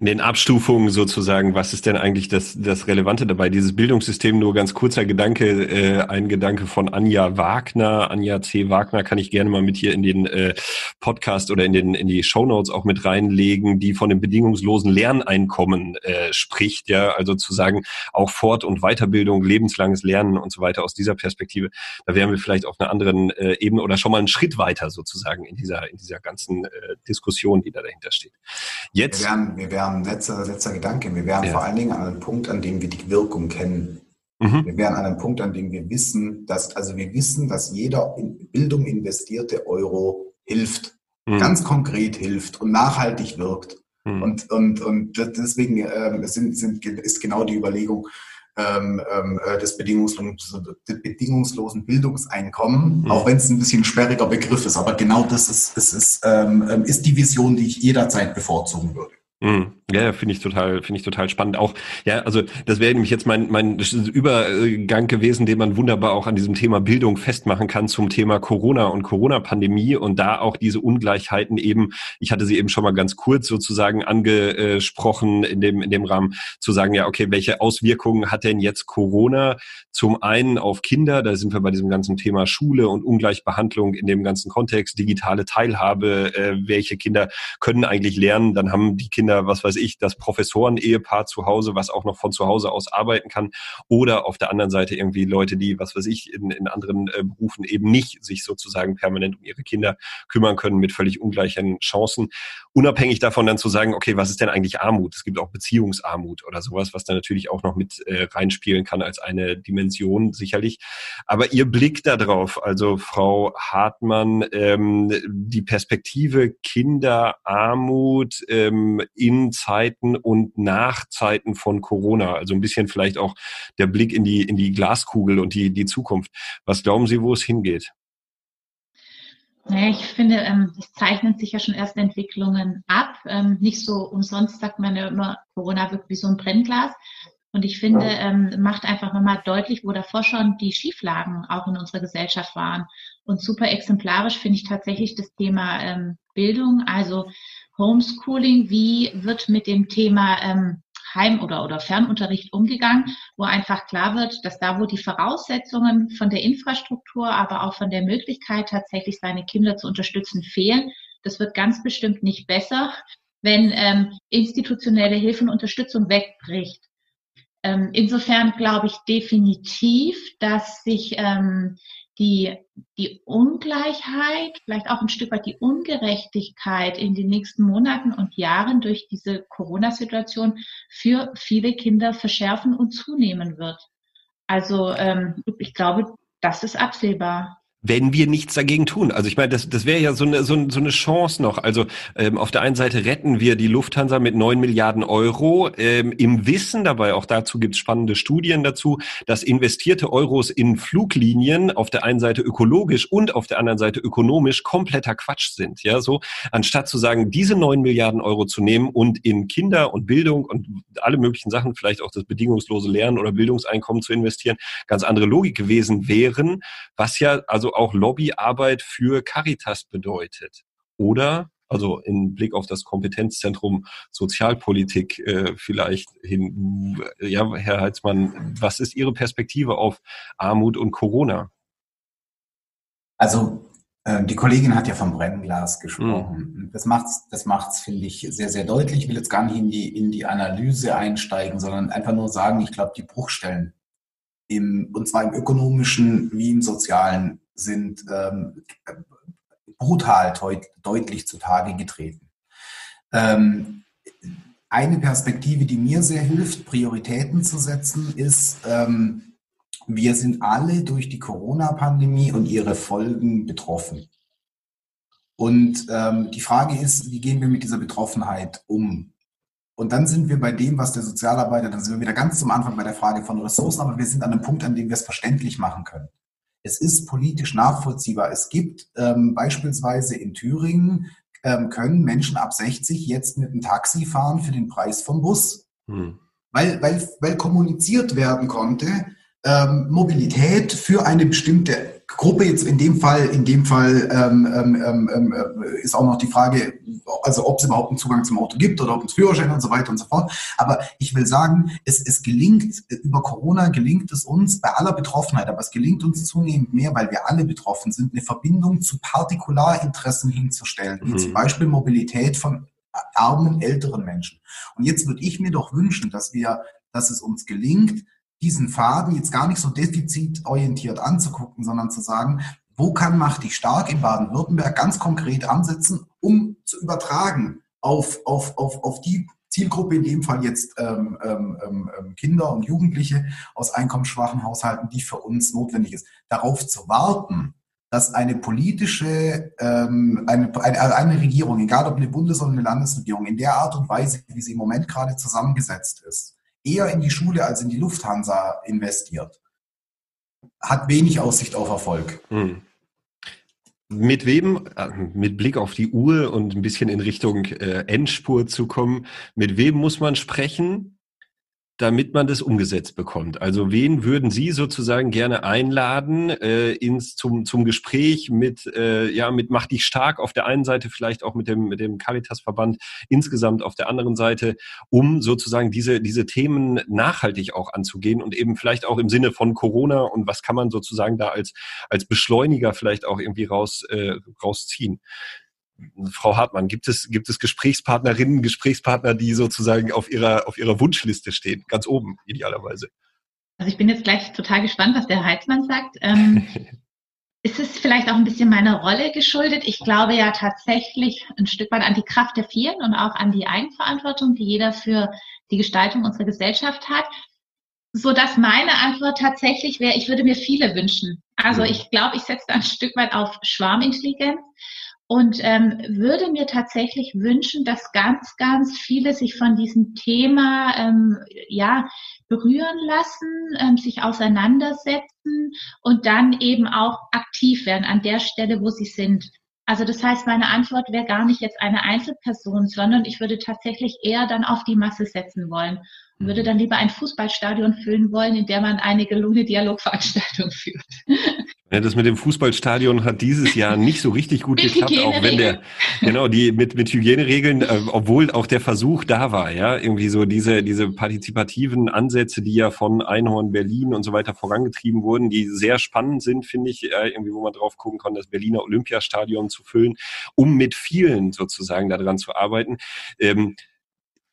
in den Abstufungen sozusagen, was ist denn eigentlich das, das Relevante dabei? Dieses Bildungssystem, nur ganz kurzer Gedanke, äh, ein Gedanke von Anja Wagner. Anja C. Wagner kann ich gerne mal mit hier in den äh, Podcast oder in, den, in die Shownotes auch mit reinlegen, die von dem bedingungslosen Lerneinkommen äh, spricht. Ja, also zu sagen, auch Fort- und Weiterbildung, lebenslanges Lernen und so weiter aus dieser Perspektive. Da wären wir vielleicht auf einer anderen äh, Ebene oder schon mal einen Schritt weiter sozusagen in dieser, in dieser ganzen äh, Diskussion, die da dahinter steht.
Jetzt. Wir wären, wir wären ähm, letzter, letzter Gedanke. Wir wären ja. vor allen Dingen an einem Punkt, an dem wir die Wirkung kennen. Mhm. Wir wären an einem Punkt, an dem wir wissen, dass, also wir wissen, dass jeder in Bildung investierte Euro hilft. Mhm. Ganz konkret hilft und nachhaltig wirkt. Mhm. Und, und, und deswegen ähm, sind, sind, ist genau die Überlegung, ähm, ähm, äh, des bedingungslosen, bedingungslosen Bildungseinkommen, mhm. auch wenn es ein bisschen ein sperriger Begriff ist. Aber genau das ist, ist, ist, ähm, ähm, ist die Vision, die ich jederzeit bevorzugen würde.
Mhm. Ja, finde ich total, finde ich total spannend. Auch, ja, also das wäre nämlich jetzt mein, mein Übergang gewesen, den man wunderbar auch an diesem Thema Bildung festmachen kann zum Thema Corona und Corona-Pandemie und da auch diese Ungleichheiten eben, ich hatte sie eben schon mal ganz kurz sozusagen angesprochen in dem, in dem Rahmen, zu sagen, ja, okay, welche Auswirkungen hat denn jetzt Corona zum einen auf Kinder, da sind wir bei diesem ganzen Thema Schule und Ungleichbehandlung in dem ganzen Kontext, digitale Teilhabe, äh, welche Kinder können eigentlich lernen, dann haben die Kinder was weiß ich, das Professoren-Ehepaar zu Hause, was auch noch von zu Hause aus arbeiten kann. Oder auf der anderen Seite irgendwie Leute, die, was weiß ich, in, in anderen äh, Berufen eben nicht sich sozusagen permanent um ihre Kinder kümmern können mit völlig ungleichen Chancen. Unabhängig davon dann zu sagen, okay, was ist denn eigentlich Armut? Es gibt auch Beziehungsarmut oder sowas, was da natürlich auch noch mit äh, reinspielen kann als eine Dimension sicherlich. Aber Ihr Blick darauf, also Frau Hartmann, ähm, die Perspektive Kinderarmut ähm, in Zeiten und nach Zeiten von Corona. Also ein bisschen vielleicht auch der Blick in die, in die Glaskugel und die, die Zukunft. Was glauben Sie, wo es hingeht?
Naja, ich finde, ähm, es zeichnen sich ja schon erste Entwicklungen ab. Ähm, nicht so umsonst sagt man ja immer, Corona wirkt wie so ein Brennglas. Und ich finde, ähm, macht einfach nochmal deutlich, wo davor schon die Schieflagen auch in unserer Gesellschaft waren. Und super exemplarisch finde ich tatsächlich das Thema ähm, Bildung. Also Homeschooling, wie wird mit dem Thema ähm, Heim- oder, oder Fernunterricht umgegangen, wo einfach klar wird, dass da, wo die Voraussetzungen von der Infrastruktur, aber auch von der Möglichkeit, tatsächlich seine Kinder zu unterstützen, fehlen, das wird ganz bestimmt nicht besser, wenn ähm, institutionelle Hilfe und Unterstützung wegbricht. Ähm, insofern glaube ich definitiv, dass sich ähm, die, die Ungleichheit, vielleicht auch ein Stück weit die Ungerechtigkeit in den nächsten Monaten und Jahren durch diese Corona-Situation für viele Kinder verschärfen und zunehmen wird. Also ähm, ich glaube, das ist absehbar.
Wenn wir nichts dagegen tun. Also ich meine, das, das wäre ja so eine, so, so eine Chance noch. Also ähm, auf der einen Seite retten wir die Lufthansa mit neun Milliarden Euro, ähm, im Wissen dabei, auch dazu gibt es spannende Studien dazu, dass investierte Euros in Fluglinien auf der einen Seite ökologisch und auf der anderen Seite ökonomisch kompletter Quatsch sind. Ja, so anstatt zu sagen, diese neun Milliarden Euro zu nehmen und in Kinder und Bildung und alle möglichen Sachen, vielleicht auch das bedingungslose Lernen oder Bildungseinkommen zu investieren, ganz andere Logik gewesen wären, was ja also auch Lobbyarbeit für Caritas bedeutet. Oder also in Blick auf das Kompetenzzentrum Sozialpolitik äh, vielleicht hin. Ja, Herr Heitzmann, was ist Ihre Perspektive auf Armut und Corona?
Also äh, die Kollegin hat ja vom Brennglas gesprochen. Mhm. Das macht's, das macht's, finde ich, sehr, sehr deutlich. Ich will jetzt gar nicht in die, in die Analyse einsteigen, sondern einfach nur sagen, ich glaube, die Bruchstellen im, und zwar im ökonomischen wie im sozialen sind ähm, brutal deut deutlich zutage getreten. Ähm, eine Perspektive, die mir sehr hilft, Prioritäten zu setzen, ist, ähm, wir sind alle durch die Corona-Pandemie und ihre Folgen betroffen. Und ähm, die Frage ist, wie gehen wir mit dieser Betroffenheit um? Und dann sind wir bei dem, was der Sozialarbeiter, dann sind wir wieder ganz zum Anfang bei der Frage von Ressourcen, aber wir sind an einem Punkt, an dem wir es verständlich machen können. Es ist politisch nachvollziehbar. Es gibt ähm, beispielsweise in Thüringen, ähm, können Menschen ab 60 jetzt mit dem Taxi fahren für den Preis vom Bus. Hm. Weil, weil, weil kommuniziert werden konnte, ähm, Mobilität für eine bestimmte Gruppe jetzt in dem Fall, in dem Fall ähm, ähm, ähm, ähm, ist auch noch die Frage, also ob es überhaupt einen Zugang zum Auto gibt oder ob es Führerschein und so weiter und so fort. Aber ich will sagen, es, es gelingt, über Corona gelingt es uns bei aller Betroffenheit, aber es gelingt uns zunehmend mehr, weil wir alle betroffen sind, eine Verbindung zu Partikularinteressen hinzustellen, wie mhm. zum Beispiel Mobilität von armen, älteren Menschen. Und jetzt würde ich mir doch wünschen, dass wir, dass es uns gelingt, diesen Faden jetzt gar nicht so defizitorientiert anzugucken, sondern zu sagen, wo kann Macht dich stark in Baden-Württemberg ganz konkret ansetzen, um zu übertragen auf, auf, auf, auf die Zielgruppe, in dem Fall jetzt ähm, ähm, ähm, Kinder und Jugendliche aus einkommensschwachen Haushalten, die für uns notwendig ist. Darauf zu warten, dass eine politische, ähm, eine, eine, eine Regierung, egal ob eine Bundes- oder eine Landesregierung, in der Art und Weise, wie sie im Moment gerade zusammengesetzt ist, eher in die Schule als in die Lufthansa investiert, hat wenig Aussicht auf Erfolg. Hm.
Mit wem, äh, mit Blick auf die Uhr und ein bisschen in Richtung äh, Endspur zu kommen, mit wem muss man sprechen, damit man das umgesetzt bekommt? Also wen würden Sie sozusagen gerne einladen äh, ins zum zum Gespräch mit äh, ja mit mach dich stark auf der einen Seite vielleicht auch mit dem mit dem Caritas Verband insgesamt auf der anderen Seite, um sozusagen diese diese Themen nachhaltig auch anzugehen und eben vielleicht auch im Sinne von Corona und was kann man sozusagen da als als Beschleuniger vielleicht auch irgendwie raus äh, rausziehen? Frau Hartmann, gibt es, gibt es Gesprächspartnerinnen, Gesprächspartner, die sozusagen auf ihrer, auf ihrer Wunschliste stehen, ganz oben idealerweise?
Also ich bin jetzt gleich total gespannt, was der Heizmann sagt. Ähm, ist es vielleicht auch ein bisschen meiner Rolle geschuldet? Ich glaube ja tatsächlich ein Stück weit an die Kraft der Vielen und auch an die Eigenverantwortung, die jeder für die Gestaltung unserer Gesellschaft hat. So dass meine Antwort tatsächlich wäre, ich würde mir viele wünschen. Also ich glaube, ich setze da ein Stück weit auf Schwarmintelligenz und ähm, würde mir tatsächlich wünschen, dass ganz, ganz viele sich von diesem Thema ähm, ja berühren lassen, ähm, sich auseinandersetzen und dann eben auch aktiv werden an der Stelle, wo sie sind. Also das heißt, meine Antwort wäre gar nicht jetzt eine Einzelperson, sondern ich würde tatsächlich eher dann auf die Masse setzen wollen und würde mhm. dann lieber ein Fußballstadion füllen wollen, in der man eine gelungene Dialogveranstaltung führt.
Ja, das mit dem Fußballstadion hat dieses Jahr nicht so richtig gut mit geklappt, auch wenn der, genau, die mit, mit Hygieneregeln, äh, obwohl auch der Versuch da war, ja, irgendwie so diese, diese partizipativen Ansätze, die ja von Einhorn Berlin und so weiter vorangetrieben wurden, die sehr spannend sind, finde ich, äh, irgendwie, wo man drauf gucken kann, das Berliner Olympiastadion zu füllen, um mit vielen sozusagen daran zu arbeiten. Ähm,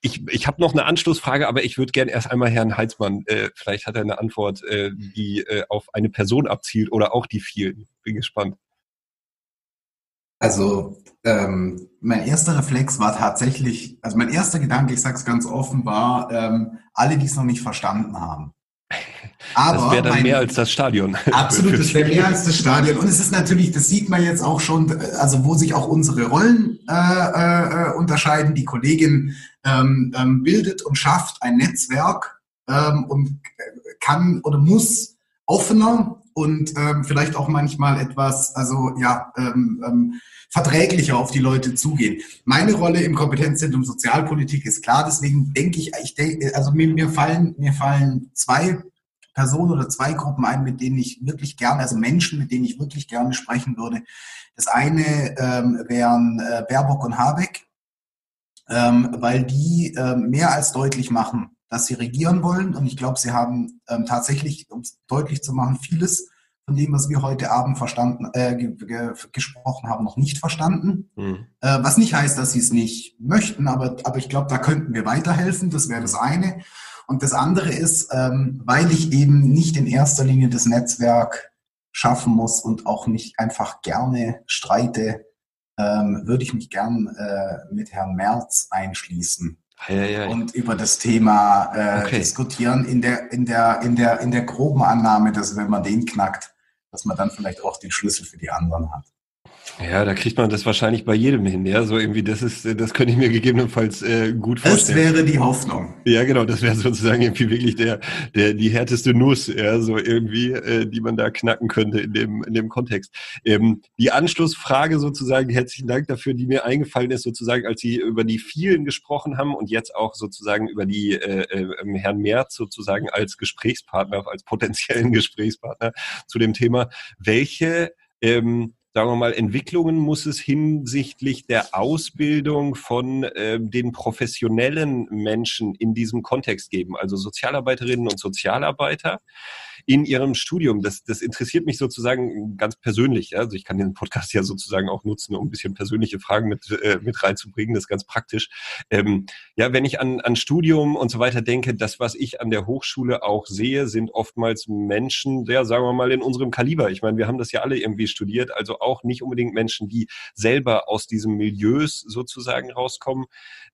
ich, ich habe noch eine Anschlussfrage, aber ich würde gerne erst einmal Herrn Heitzmann, äh, vielleicht hat er eine Antwort, äh, die äh, auf eine Person abzielt oder auch die vielen. Bin gespannt.
Also ähm, mein erster Reflex war tatsächlich, also mein erster Gedanke, ich sage es ganz offen, war, ähm, alle, die es noch nicht verstanden haben.
Aber das wäre dann mein, mehr als das Stadion.
Absolut, das wäre mehr als das Stadion. Und es ist natürlich, das sieht man jetzt auch schon, also wo sich auch unsere Rollen äh, äh, unterscheiden. Die Kollegin ähm, ähm, bildet und schafft ein Netzwerk ähm, und kann oder muss offener und ähm, vielleicht auch manchmal etwas, also ja, ähm, ähm, verträglicher auf die Leute zugehen. Meine Rolle im Kompetenzzentrum Sozialpolitik ist klar, deswegen denke ich, ich denke, also mir, mir fallen mir fallen zwei Personen oder zwei Gruppen ein, mit denen ich wirklich gerne, also Menschen, mit denen ich wirklich gerne sprechen würde. Das eine ähm, wären äh, Baerbock und Habeck, ähm, weil die ähm, mehr als deutlich machen, dass sie regieren wollen. Und ich glaube, sie haben ähm, tatsächlich, um es deutlich zu machen, vieles von dem, was wir heute Abend verstanden, äh, gesprochen haben, noch nicht verstanden. Mhm. Äh, was nicht heißt, dass sie es nicht möchten, aber, aber ich glaube, da könnten wir weiterhelfen. Das wäre das eine. Und das andere ist, ähm, weil ich eben nicht in erster Linie das Netzwerk schaffen muss und auch nicht einfach gerne streite, ähm, würde ich mich gern äh, mit Herrn Merz einschließen. Ja, ja, ja. Und über das Thema äh, okay. diskutieren in der, in, der, in, der, in der groben Annahme, dass wenn man den knackt, dass man dann vielleicht auch den Schlüssel für die anderen hat.
Ja, da kriegt man das wahrscheinlich bei jedem hin. Ja, so irgendwie, das ist, das könnte ich mir gegebenenfalls äh, gut vorstellen.
Das wäre die Hoffnung.
Ja, genau, das wäre sozusagen irgendwie wirklich der, der, die härteste Nuss, ja, so irgendwie, äh, die man da knacken könnte in dem, in dem Kontext. Ähm, die Anschlussfrage sozusagen, herzlichen Dank dafür, die mir eingefallen ist, sozusagen, als Sie über die vielen gesprochen haben und jetzt auch sozusagen über die äh, äh, Herrn Merz sozusagen als Gesprächspartner, als potenziellen Gesprächspartner zu dem Thema. Welche ähm, sagen wir mal, Entwicklungen muss es hinsichtlich der Ausbildung von äh, den professionellen Menschen in diesem Kontext geben, also Sozialarbeiterinnen und Sozialarbeiter, in ihrem Studium. Das, das interessiert mich sozusagen ganz persönlich. Also ich kann den Podcast ja sozusagen auch nutzen, um ein bisschen persönliche Fragen mit, äh, mit reinzubringen. Das ist ganz praktisch. Ähm, ja, wenn ich an, an Studium und so weiter denke, das, was ich an der Hochschule auch sehe, sind oftmals Menschen, der, sagen wir mal, in unserem Kaliber. Ich meine, wir haben das ja alle irgendwie studiert, also auch nicht unbedingt Menschen, die selber aus diesem Milieus sozusagen rauskommen.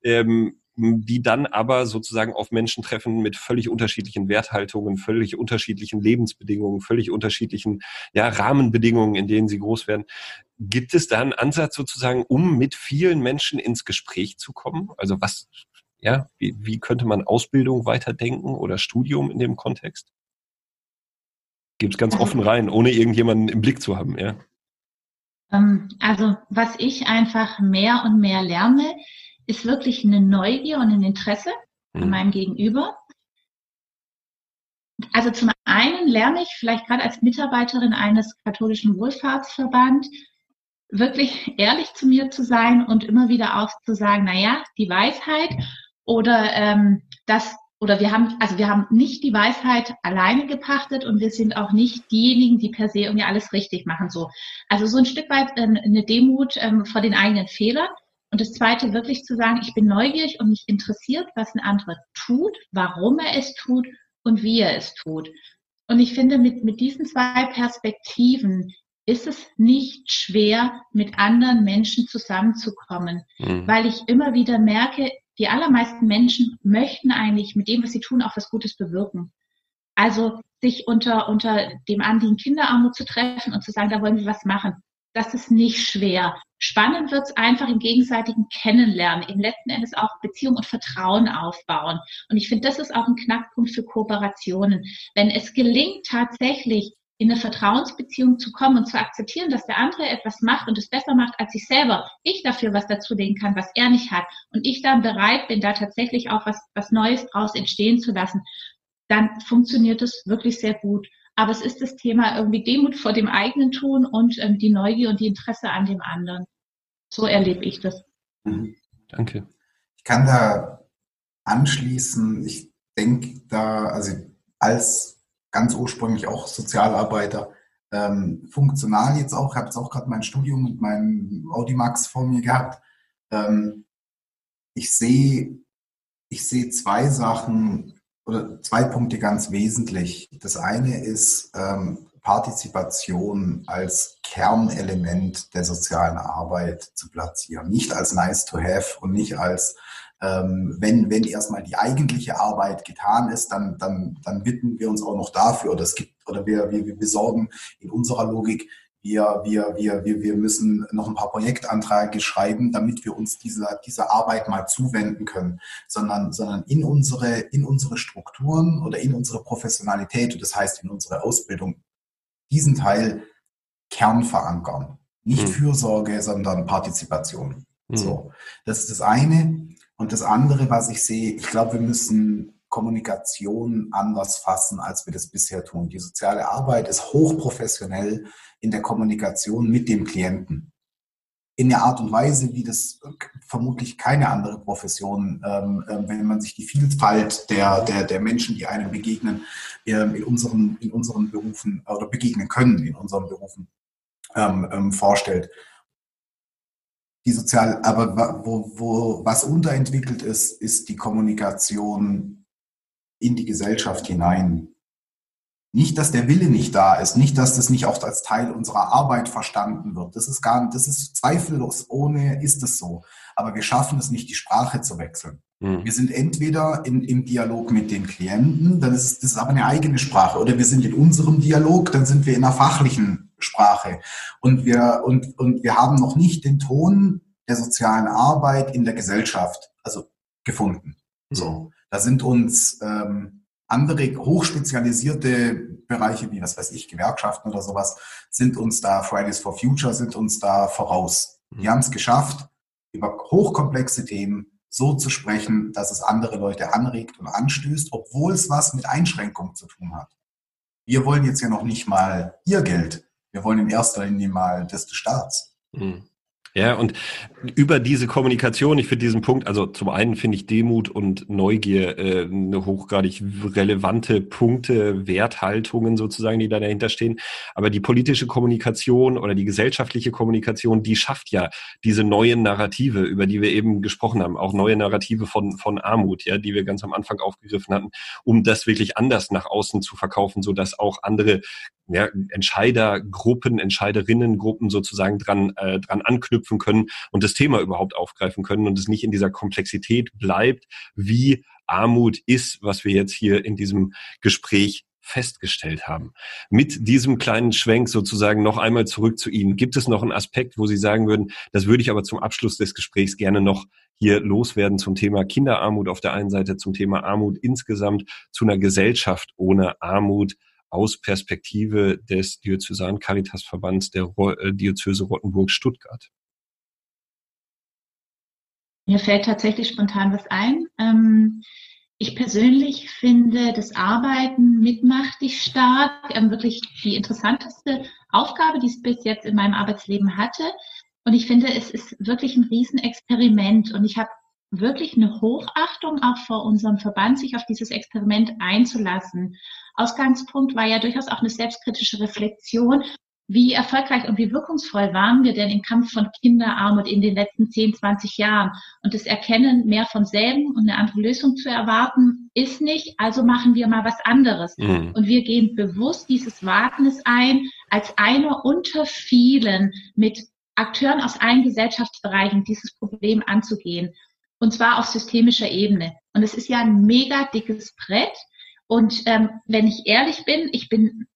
Ähm, die dann aber sozusagen auf Menschen treffen mit völlig unterschiedlichen Werthaltungen, völlig unterschiedlichen Lebensbedingungen, völlig unterschiedlichen ja, Rahmenbedingungen, in denen sie groß werden. Gibt es da einen Ansatz sozusagen, um mit vielen Menschen ins Gespräch zu kommen? Also was, ja, wie, wie könnte man Ausbildung weiterdenken oder Studium in dem Kontext? Gibt es ganz offen rein, ohne irgendjemanden im Blick zu haben, ja?
Ähm, also was ich einfach mehr und mehr lerne, ist wirklich eine Neugier und ein Interesse mhm. an meinem Gegenüber. Also zum einen lerne ich vielleicht gerade als Mitarbeiterin eines katholischen Wohlfahrtsverband wirklich ehrlich zu mir zu sein und immer wieder auch zu sagen, na ja, die Weisheit oder ähm, das oder wir haben also wir haben nicht die Weisheit alleine gepachtet und wir sind auch nicht diejenigen, die per se irgendwie alles richtig machen so. Also so ein Stück weit ähm, eine Demut ähm, vor den eigenen Fehlern und das Zweite, wirklich zu sagen, ich bin neugierig und mich interessiert, was ein anderer tut, warum er es tut und wie er es tut. Und ich finde, mit, mit diesen zwei Perspektiven ist es nicht schwer, mit anderen Menschen zusammenzukommen, mhm. weil ich immer wieder merke, die allermeisten Menschen möchten eigentlich mit dem, was sie tun, auch was Gutes bewirken. Also sich unter, unter dem Anliegen Kinderarmut zu treffen und zu sagen, da wollen wir was machen das ist nicht schwer. Spannend wird es einfach im gegenseitigen Kennenlernen, im letzten Endes auch Beziehung und Vertrauen aufbauen. Und ich finde, das ist auch ein Knackpunkt für Kooperationen. Wenn es gelingt, tatsächlich in eine Vertrauensbeziehung zu kommen und zu akzeptieren, dass der andere etwas macht und es besser macht als ich selber, ich dafür was dazulegen kann, was er nicht hat und ich dann bereit bin, da tatsächlich auch was, was Neues draus entstehen zu lassen, dann funktioniert es wirklich sehr gut. Aber es ist das Thema irgendwie Demut vor dem eigenen Tun und ähm, die Neugier und die Interesse an dem anderen. So erlebe ich das.
Mhm. Danke.
Ich kann da anschließen, ich denke da, also als ganz ursprünglich auch Sozialarbeiter, ähm, funktional jetzt auch, habe jetzt auch gerade mein Studium mit meinem Audimax vor mir gehabt. Ähm, ich sehe ich sehe zwei Sachen oder zwei Punkte ganz wesentlich. Das eine ist ähm, Partizipation als Kernelement der sozialen Arbeit zu platzieren. Nicht als nice to have und nicht als, ähm, wenn, wenn erstmal die eigentliche Arbeit getan ist, dann, dann, dann widmen wir uns auch noch dafür oder es gibt, oder wir, wir, wir besorgen in unserer Logik, wir, wir, wir, wir, wir müssen noch ein paar Projektanträge schreiben, damit wir uns dieser, dieser Arbeit mal zuwenden können, sondern, sondern in unsere, in unsere Strukturen oder in unsere Professionalität, das heißt in unsere Ausbildung, diesen Teil Kern verankern. Nicht mhm. Fürsorge, sondern Partizipation. Mhm. So. Das ist das eine. Und das andere, was ich sehe, ich glaube, wir müssen Kommunikation anders fassen, als wir das bisher tun. Die soziale Arbeit ist hochprofessionell in der Kommunikation mit dem Klienten. In der Art und Weise, wie das vermutlich keine andere Profession, ähm, äh, wenn man sich die Vielfalt der, der, der Menschen, die einem begegnen, ähm, in, unseren, in unseren Berufen oder begegnen können in unseren Berufen ähm, ähm vorstellt die sozial, aber wo, wo, was unterentwickelt ist, ist die Kommunikation in die Gesellschaft hinein. Nicht, dass der Wille nicht da ist, nicht, dass das nicht auch als Teil unserer Arbeit verstanden wird. Das ist gar nicht, das ist zweifellos, ohne ist es so. Aber wir schaffen es nicht, die Sprache zu wechseln. Mhm. Wir sind entweder in, im Dialog mit den Klienten, dann ist das ist aber eine eigene Sprache, oder wir sind in unserem Dialog, dann sind wir in einer fachlichen Sprache. Und wir, und, und wir haben noch nicht den Ton der sozialen Arbeit in der Gesellschaft, also gefunden. So, da sind uns ähm, andere hochspezialisierte Bereiche wie, was weiß ich, Gewerkschaften oder sowas, sind uns da, Fridays for Future sind uns da voraus. Die mhm. haben es geschafft, über hochkomplexe Themen so zu sprechen, dass es andere Leute anregt und anstößt, obwohl es was mit Einschränkungen zu tun hat. Wir wollen jetzt ja noch nicht mal ihr Geld. Wir wollen in erster Linie mal das des Staats. Mhm.
Ja, und über diese Kommunikation, ich finde diesen Punkt, also zum einen finde ich Demut und Neugier äh, eine hochgradig relevante Punkte, Werthaltungen sozusagen, die da dahinter stehen. Aber die politische Kommunikation oder die gesellschaftliche Kommunikation, die schafft ja diese neuen Narrative, über die wir eben gesprochen haben, auch neue Narrative von, von Armut, ja, die wir ganz am Anfang aufgegriffen hatten, um das wirklich anders nach außen zu verkaufen, so dass auch andere ja, Entscheidergruppen, Entscheiderinnengruppen sozusagen dran, äh, dran anknüpfen können und das Thema überhaupt aufgreifen können und es nicht in dieser Komplexität bleibt, wie Armut ist, was wir jetzt hier in diesem Gespräch festgestellt haben. Mit diesem kleinen Schwenk sozusagen noch einmal zurück zu Ihnen. Gibt es noch einen Aspekt, wo Sie sagen würden, das würde ich aber zum Abschluss des Gesprächs gerne noch hier loswerden zum Thema Kinderarmut auf der einen Seite, zum Thema Armut insgesamt, zu einer Gesellschaft ohne Armut aus Perspektive des Diözesan Caritas-Verbands der äh, Diözese Rottenburg-Stuttgart?
Mir fällt tatsächlich spontan was ein. Ähm, ich persönlich finde das Arbeiten mit dich stark ähm, wirklich die interessanteste Aufgabe, die es bis jetzt in meinem Arbeitsleben hatte. Und ich finde, es ist wirklich ein Riesenexperiment. Und ich habe wirklich eine Hochachtung auch vor unserem Verband, sich auf dieses Experiment einzulassen. Ausgangspunkt war ja durchaus auch eine selbstkritische Reflexion. Wie erfolgreich und wie wirkungsvoll waren wir denn im Kampf von Kinderarmut in den letzten 10, 20 Jahren? Und das Erkennen, mehr von selben und eine andere Lösung zu erwarten, ist nicht. Also machen wir mal was anderes. Mhm. Und wir gehen bewusst dieses Wagnis ein, als einer unter vielen mit Akteuren aus allen Gesellschaftsbereichen dieses Problem anzugehen. Und zwar auf systemischer Ebene. Und es ist ja ein mega dickes Brett. Und ähm, wenn ich ehrlich bin, ich bin,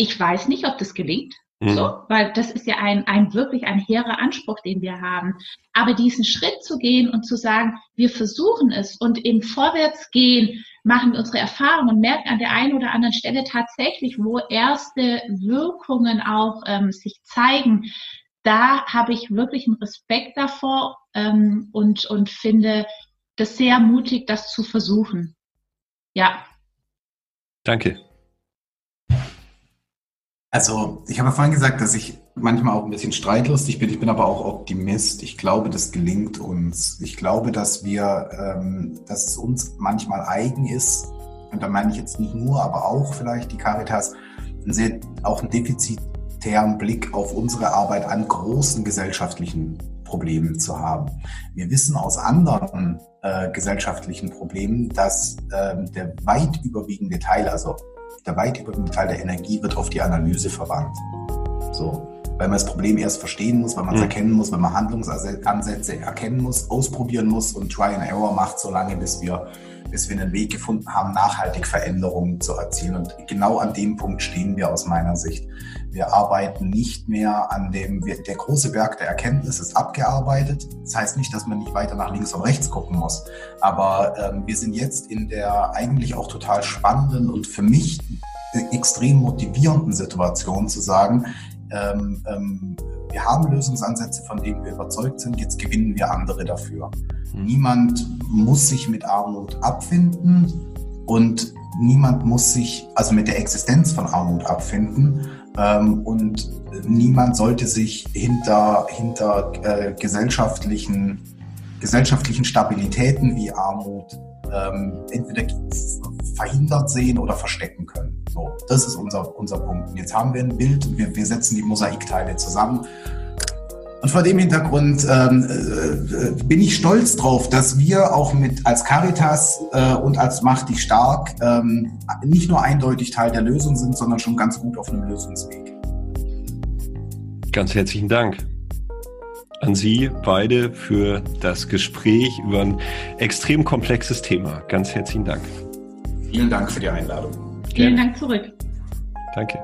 ich weiß nicht, ob das gelingt. Mhm. So, weil das ist ja ein, ein wirklich ein hehrer Anspruch, den wir haben. Aber diesen Schritt zu gehen und zu sagen, wir versuchen es und im Vorwärtsgehen machen wir unsere Erfahrungen und merken an der einen oder anderen Stelle tatsächlich, wo erste Wirkungen auch ähm, sich zeigen. Da habe ich wirklich einen Respekt davor ähm, und, und finde das sehr mutig, das zu versuchen. Ja.
Danke.
Also, ich habe vorhin gesagt, dass ich manchmal auch ein bisschen streitlustig bin. Ich bin aber auch Optimist. Ich glaube, das gelingt uns. Ich glaube, dass wir, ähm, dass es uns manchmal eigen ist. Und da meine ich jetzt nicht nur, aber auch vielleicht die Caritas, ein sehr, auch ein defizitären Blick auf unsere Arbeit an großen gesellschaftlichen Problemen zu haben. Wir wissen aus anderen äh, gesellschaftlichen Problemen, dass äh, der weit überwiegende Teil, also der weit überwiegende Teil der Energie wird auf die Analyse verwandt. So. weil man das Problem erst verstehen muss, weil man es mhm. erkennen muss, weil man Handlungsansätze erkennen muss, ausprobieren muss und Try and Error macht, solange bis wir, bis wir einen Weg gefunden haben, nachhaltig Veränderungen zu erzielen. Und genau an dem Punkt stehen wir aus meiner Sicht. Wir arbeiten nicht mehr an dem, der große Berg der Erkenntnis ist abgearbeitet. Das heißt nicht, dass man nicht weiter nach links und rechts gucken muss. Aber ähm, wir sind jetzt in der eigentlich auch total spannenden und für mich extrem motivierenden Situation zu sagen, ähm, ähm, wir haben Lösungsansätze, von denen wir überzeugt sind, jetzt gewinnen wir andere dafür. Mhm. Niemand muss sich mit Armut abfinden und niemand muss sich also mit der Existenz von Armut abfinden ähm, und niemand sollte sich hinter, hinter äh, gesellschaftlichen, gesellschaftlichen Stabilitäten wie Armut ähm, entweder verhindert sehen oder verstecken können. So, das ist unser, unser Punkt. Und jetzt haben wir ein Bild und wir, wir setzen die Mosaikteile zusammen. Und vor dem Hintergrund ähm, äh, bin ich stolz drauf, dass wir auch mit als Caritas äh, und als Macht dich stark ähm, nicht nur eindeutig Teil der Lösung sind, sondern schon ganz gut auf einem Lösungsweg.
Ganz herzlichen Dank an Sie beide für das Gespräch über ein extrem komplexes Thema. Ganz herzlichen Dank.
Vielen Dank für die Einladung.
Vielen Dank zurück.
Danke.